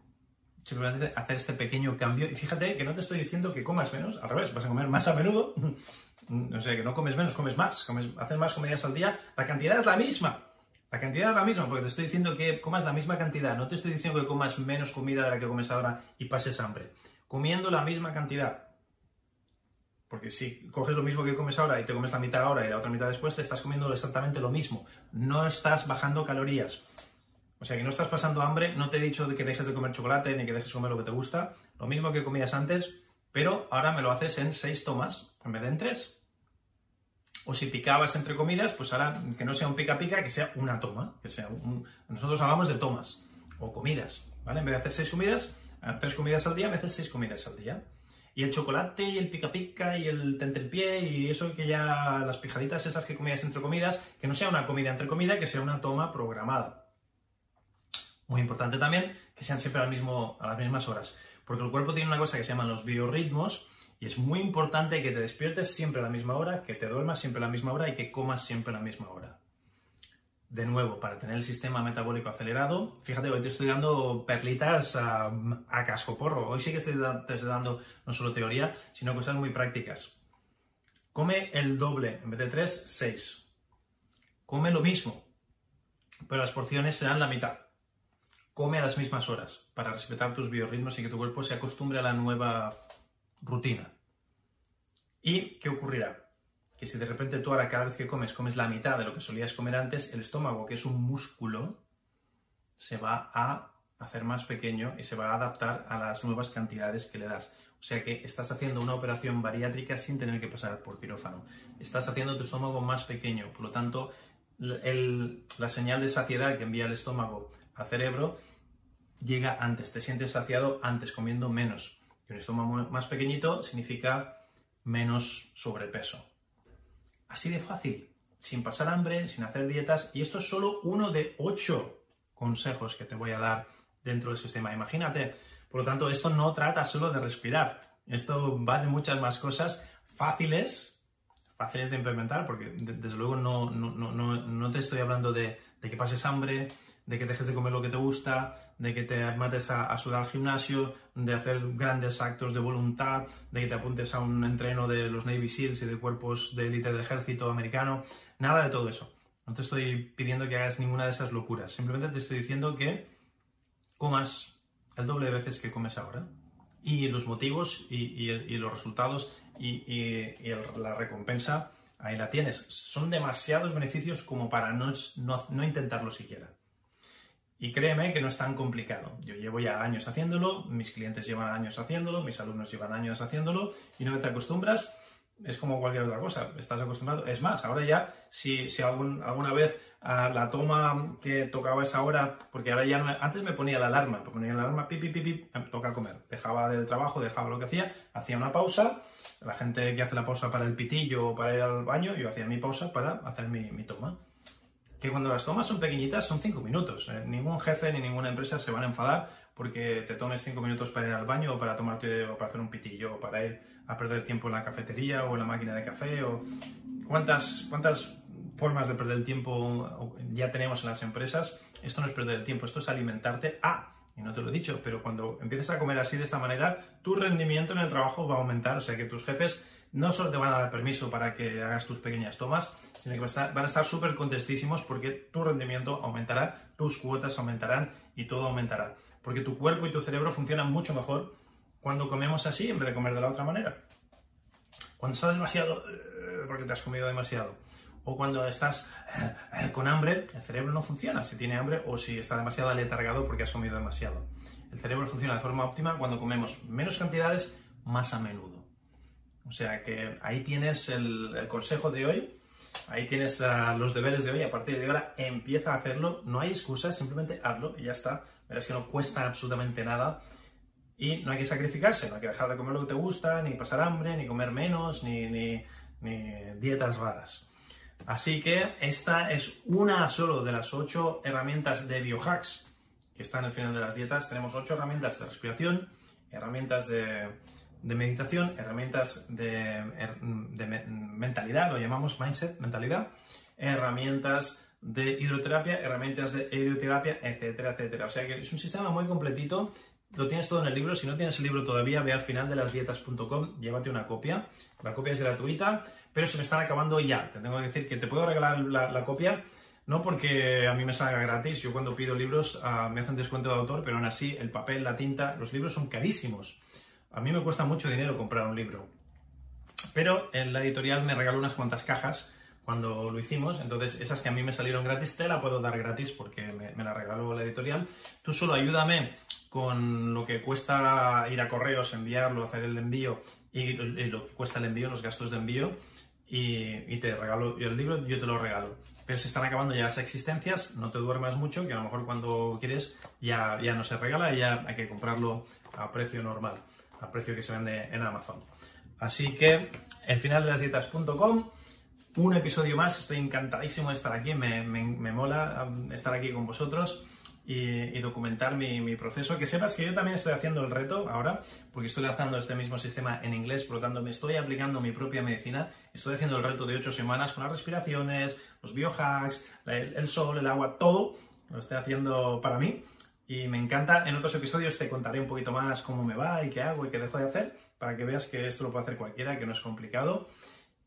simplemente hacer este pequeño cambio. Y fíjate que no te estoy diciendo que comas menos, al revés, vas a comer más a menudo, no sé, que no comes menos, comes más, comes, haces más comidas al día, la cantidad es la misma. La cantidad es la misma, porque te estoy diciendo que comas la misma cantidad, no te estoy diciendo que comas menos comida de la que comes ahora y pases hambre. Comiendo la misma cantidad. Porque si coges lo mismo que comes ahora y te comes la mitad ahora y la otra mitad después, te estás comiendo exactamente lo mismo. No estás bajando calorías. O sea que no estás pasando hambre, no te he dicho que dejes de comer chocolate ni que dejes de comer lo que te gusta. Lo mismo que comías antes, pero ahora me lo haces en seis tomas en vez de en tres. O si picabas entre comidas, pues ahora que no sea un pica pica, que sea una toma, que sea un... Nosotros hablamos de tomas o comidas, ¿vale? En vez de hacer seis comidas, tres comidas al día, me haces seis comidas al día. Y el chocolate y el pica pica y el tentempié y eso que ya las pijaditas esas que comías entre comidas, que no sea una comida entre comida, que sea una toma programada. Muy importante también que sean siempre al mismo, a las mismas horas, porque el cuerpo tiene una cosa que se llama los biorritmos y es muy importante que te despiertes siempre a la misma hora, que te duermas siempre a la misma hora y que comas siempre a la misma hora. De nuevo, para tener el sistema metabólico acelerado, fíjate, hoy te estoy dando perlitas a, a casco porro. Hoy sí que estoy, te estoy dando no solo teoría, sino cosas muy prácticas. Come el doble, en vez de 3, 6. Come lo mismo, pero las porciones serán la mitad come a las mismas horas para respetar tus biorritmos y que tu cuerpo se acostumbre a la nueva rutina. ¿Y qué ocurrirá? Que si de repente tú ahora cada vez que comes comes la mitad de lo que solías comer antes, el estómago, que es un músculo, se va a hacer más pequeño y se va a adaptar a las nuevas cantidades que le das. O sea que estás haciendo una operación bariátrica sin tener que pasar por quirófano. Estás haciendo tu estómago más pequeño, por lo tanto, la señal de saciedad que envía el estómago al cerebro llega antes, te sientes saciado antes, comiendo menos. Y un estómago más pequeñito significa menos sobrepeso. Así de fácil, sin pasar hambre, sin hacer dietas, y esto es solo uno de ocho consejos que te voy a dar dentro del sistema. Imagínate, por lo tanto, esto no trata solo de respirar, esto va de muchas más cosas fáciles, fáciles de implementar, porque desde luego no, no, te estoy hablando de, de que pases hambre, de que dejes de comer lo que te gusta, de que te mates a, sudar al gimnasio, de hacer grandes actos de voluntad, de que te apuntes a un entreno de los Navy SEALs y de cuerpos de élite del ejército americano, nada de todo eso. No te estoy pidiendo que hagas ninguna de esas locuras, simplemente te estoy diciendo que comas el doble de veces que comes ahora. Y los motivos y, los resultados y, la recompensa, ahí la tienes. Son demasiados beneficios como para no, no intentarlo siquiera. Y créeme que no es tan complicado. Yo llevo ya años haciéndolo, mis clientes llevan años haciéndolo, mis alumnos llevan años haciéndolo, y no te acostumbras, es como cualquier otra cosa, estás acostumbrado. Es más, ahora ya, si, si alguna vez a la toma que tocaba esa hora, porque ahora ya no, antes me ponía la alarma, me ponía la alarma, pip, pip, pip, me toca comer. Dejaba del trabajo, dejaba lo que hacía, hacía una pausa, la gente que hace la pausa para el pitillo o para ir al baño, yo hacía mi pausa para hacer mi, mi toma que cuando las tomas son pequeñitas son 5 minutos. Eh, ningún jefe ni ninguna empresa se van a enfadar porque te tomes 5 minutos para ir al baño o para tomarte o para hacer un pitillo o para ir a perder tiempo en la cafetería o en la máquina de café o cuántas cuántas formas de perder el tiempo ya tenemos en las empresas. Esto no es perder el tiempo, esto es alimentarte a y no te lo he dicho, pero cuando empieces a comer así de esta manera, tu rendimiento en el trabajo va a aumentar, o sea que tus jefes no solo te van a dar permiso para que hagas tus pequeñas tomas, sino que van a estar súper contestísimos porque tu rendimiento aumentará, tus cuotas aumentarán y todo aumentará. Porque tu cuerpo y tu cerebro funcionan mucho mejor cuando comemos así en vez de comer de la otra manera. Cuando estás demasiado, eh, porque te has comido demasiado, o cuando estás eh, con hambre, el cerebro no funciona si tiene hambre o si está demasiado aletargado porque has comido demasiado. El cerebro funciona de forma óptima cuando comemos menos cantidades más a menudo. O sea que ahí tienes el, consejo de hoy, ahí tienes ah, los deberes de hoy, a partir de ahora empieza a hacerlo, no hay excusas, simplemente hazlo y ya está. Verás que no cuesta absolutamente nada y no hay que sacrificarse, no hay que dejar de comer lo que te gusta, ni pasar hambre, ni comer menos, ni, ni, ni dietas raras. Así que esta es una solo de las ocho herramientas de biohacks que están al final de las dietas. Tenemos ocho herramientas de respiración, herramientas de de meditación, herramientas de, mentalidad, lo llamamos mindset, mentalidad, herramientas de hidroterapia, herramientas de hidroterapia, etcétera, etcétera. O sea que es un sistema muy completito. Lo tienes todo en el libro. Si no tienes el libro todavía, ve al final de las dietas.com, llévate una copia. La copia es gratuita, pero se me están acabando ya. Te tengo que decir que te puedo regalar la, copia, no porque a mí me salga gratis. Yo cuando pido libros ah, me hacen descuento de autor, pero aún así el papel, la tinta, los libros son carísimos. A mí me cuesta mucho dinero comprar un libro. Pero en la editorial me regaló unas cuantas cajas cuando lo hicimos, entonces esas que a mí me salieron gratis te la puedo dar gratis porque me, la regaló la editorial. Tú solo ayúdame con lo que cuesta ir a correos, enviarlo, hacer el envío y, lo que cuesta el envío, los gastos de envío. y, te regalo yo el libro, yo te lo regalo. Pero se están acabando ya las existencias, no te duermas mucho, que a lo mejor cuando quieres ya, ya no se regala ya hay que comprarlo a precio normal, a precio que se vende en Amazon. Así que el final de las dietas.com, un episodio más, estoy encantadísimo de estar aquí, me, me mola um, estar aquí con vosotros y, documentar mi, proceso. Que sepas que yo también estoy haciendo el reto ahora, porque estoy lanzando este mismo sistema en inglés, por lo tanto me estoy aplicando mi propia medicina. Estoy haciendo el reto de 8 semanas con las respiraciones, los biohacks, el, sol, el agua, todo. Lo estoy haciendo para mí. Y me encanta, en otros episodios te contaré un poquito más cómo me va y qué hago y qué dejo de hacer, para que veas que esto lo puede hacer cualquiera, que no es complicado.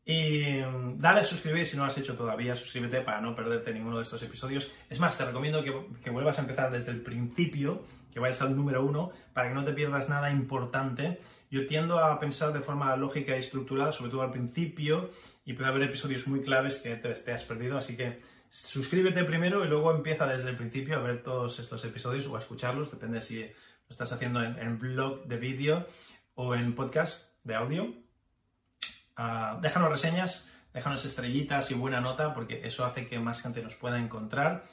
Y mm, dale a suscribir si no lo has hecho todavía, suscríbete para no perderte ninguno de estos episodios. Es más, te recomiendo que, vuelvas a empezar desde el principio, que vayas al número uno, para que no te pierdas nada importante. Yo tiendo a pensar de forma lógica y estructurada, sobre todo al principio, y puede haber episodios muy claves que te, has perdido, así que suscríbete primero y luego empieza desde el principio a ver todos estos episodios o a escucharlos, depende si lo estás haciendo en, blog de vídeo o en podcast de audio. Ah, déjanos reseñas, déjanos estrellitas y buena nota, porque eso hace que más gente nos pueda encontrar.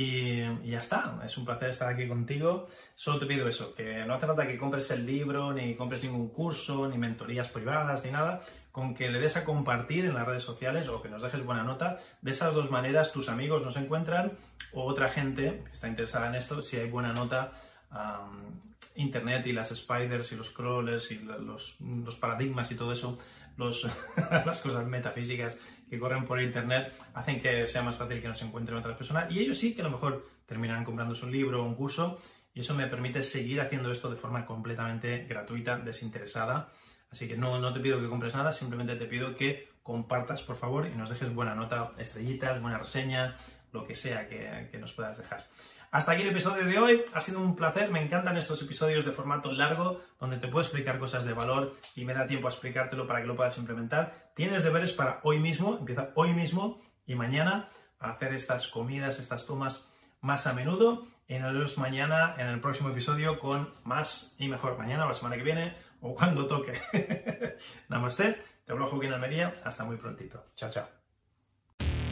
Y, ya está, es un placer estar aquí contigo. Solo te pido eso, que no hace falta que compres el libro, ni compres ningún curso, ni mentorías privadas, ni nada, con que le des a compartir en las redes sociales o que nos dejes buena nota. De esas dos maneras tus amigos nos encuentran o otra gente que está interesada en esto, si hay buena nota, Internet y las spiders y los crawlers y los, los paradigmas y todo eso las cosas metafísicas que corren por internet hacen que sea más fácil que nos encuentren otras personas y ellos sí que a lo mejor terminan comprándose un libro o un curso y eso me permite seguir haciendo esto de forma completamente gratuita, desinteresada. Así que no, no te pido que compres nada, simplemente te pido que compartas, por favor, y nos dejes buena nota, estrellitas, buena reseña, lo que sea que, que nos puedas dejar. Hasta aquí el episodio de hoy. Ha sido un placer. Me encantan estos episodios de formato largo, donde te puedo explicar cosas de valor y me da tiempo a explicártelo para que lo puedas implementar. Tienes deberes para hoy mismo, empieza hoy mismo y mañana a hacer estas comidas, estas tomas más a menudo. Y nos vemos mañana en el próximo episodio con más y mejor. Mañana o la semana que viene o cuando toque. Namaste. Te hablo Joaquín Almería. Hasta muy prontito. Chao, chao.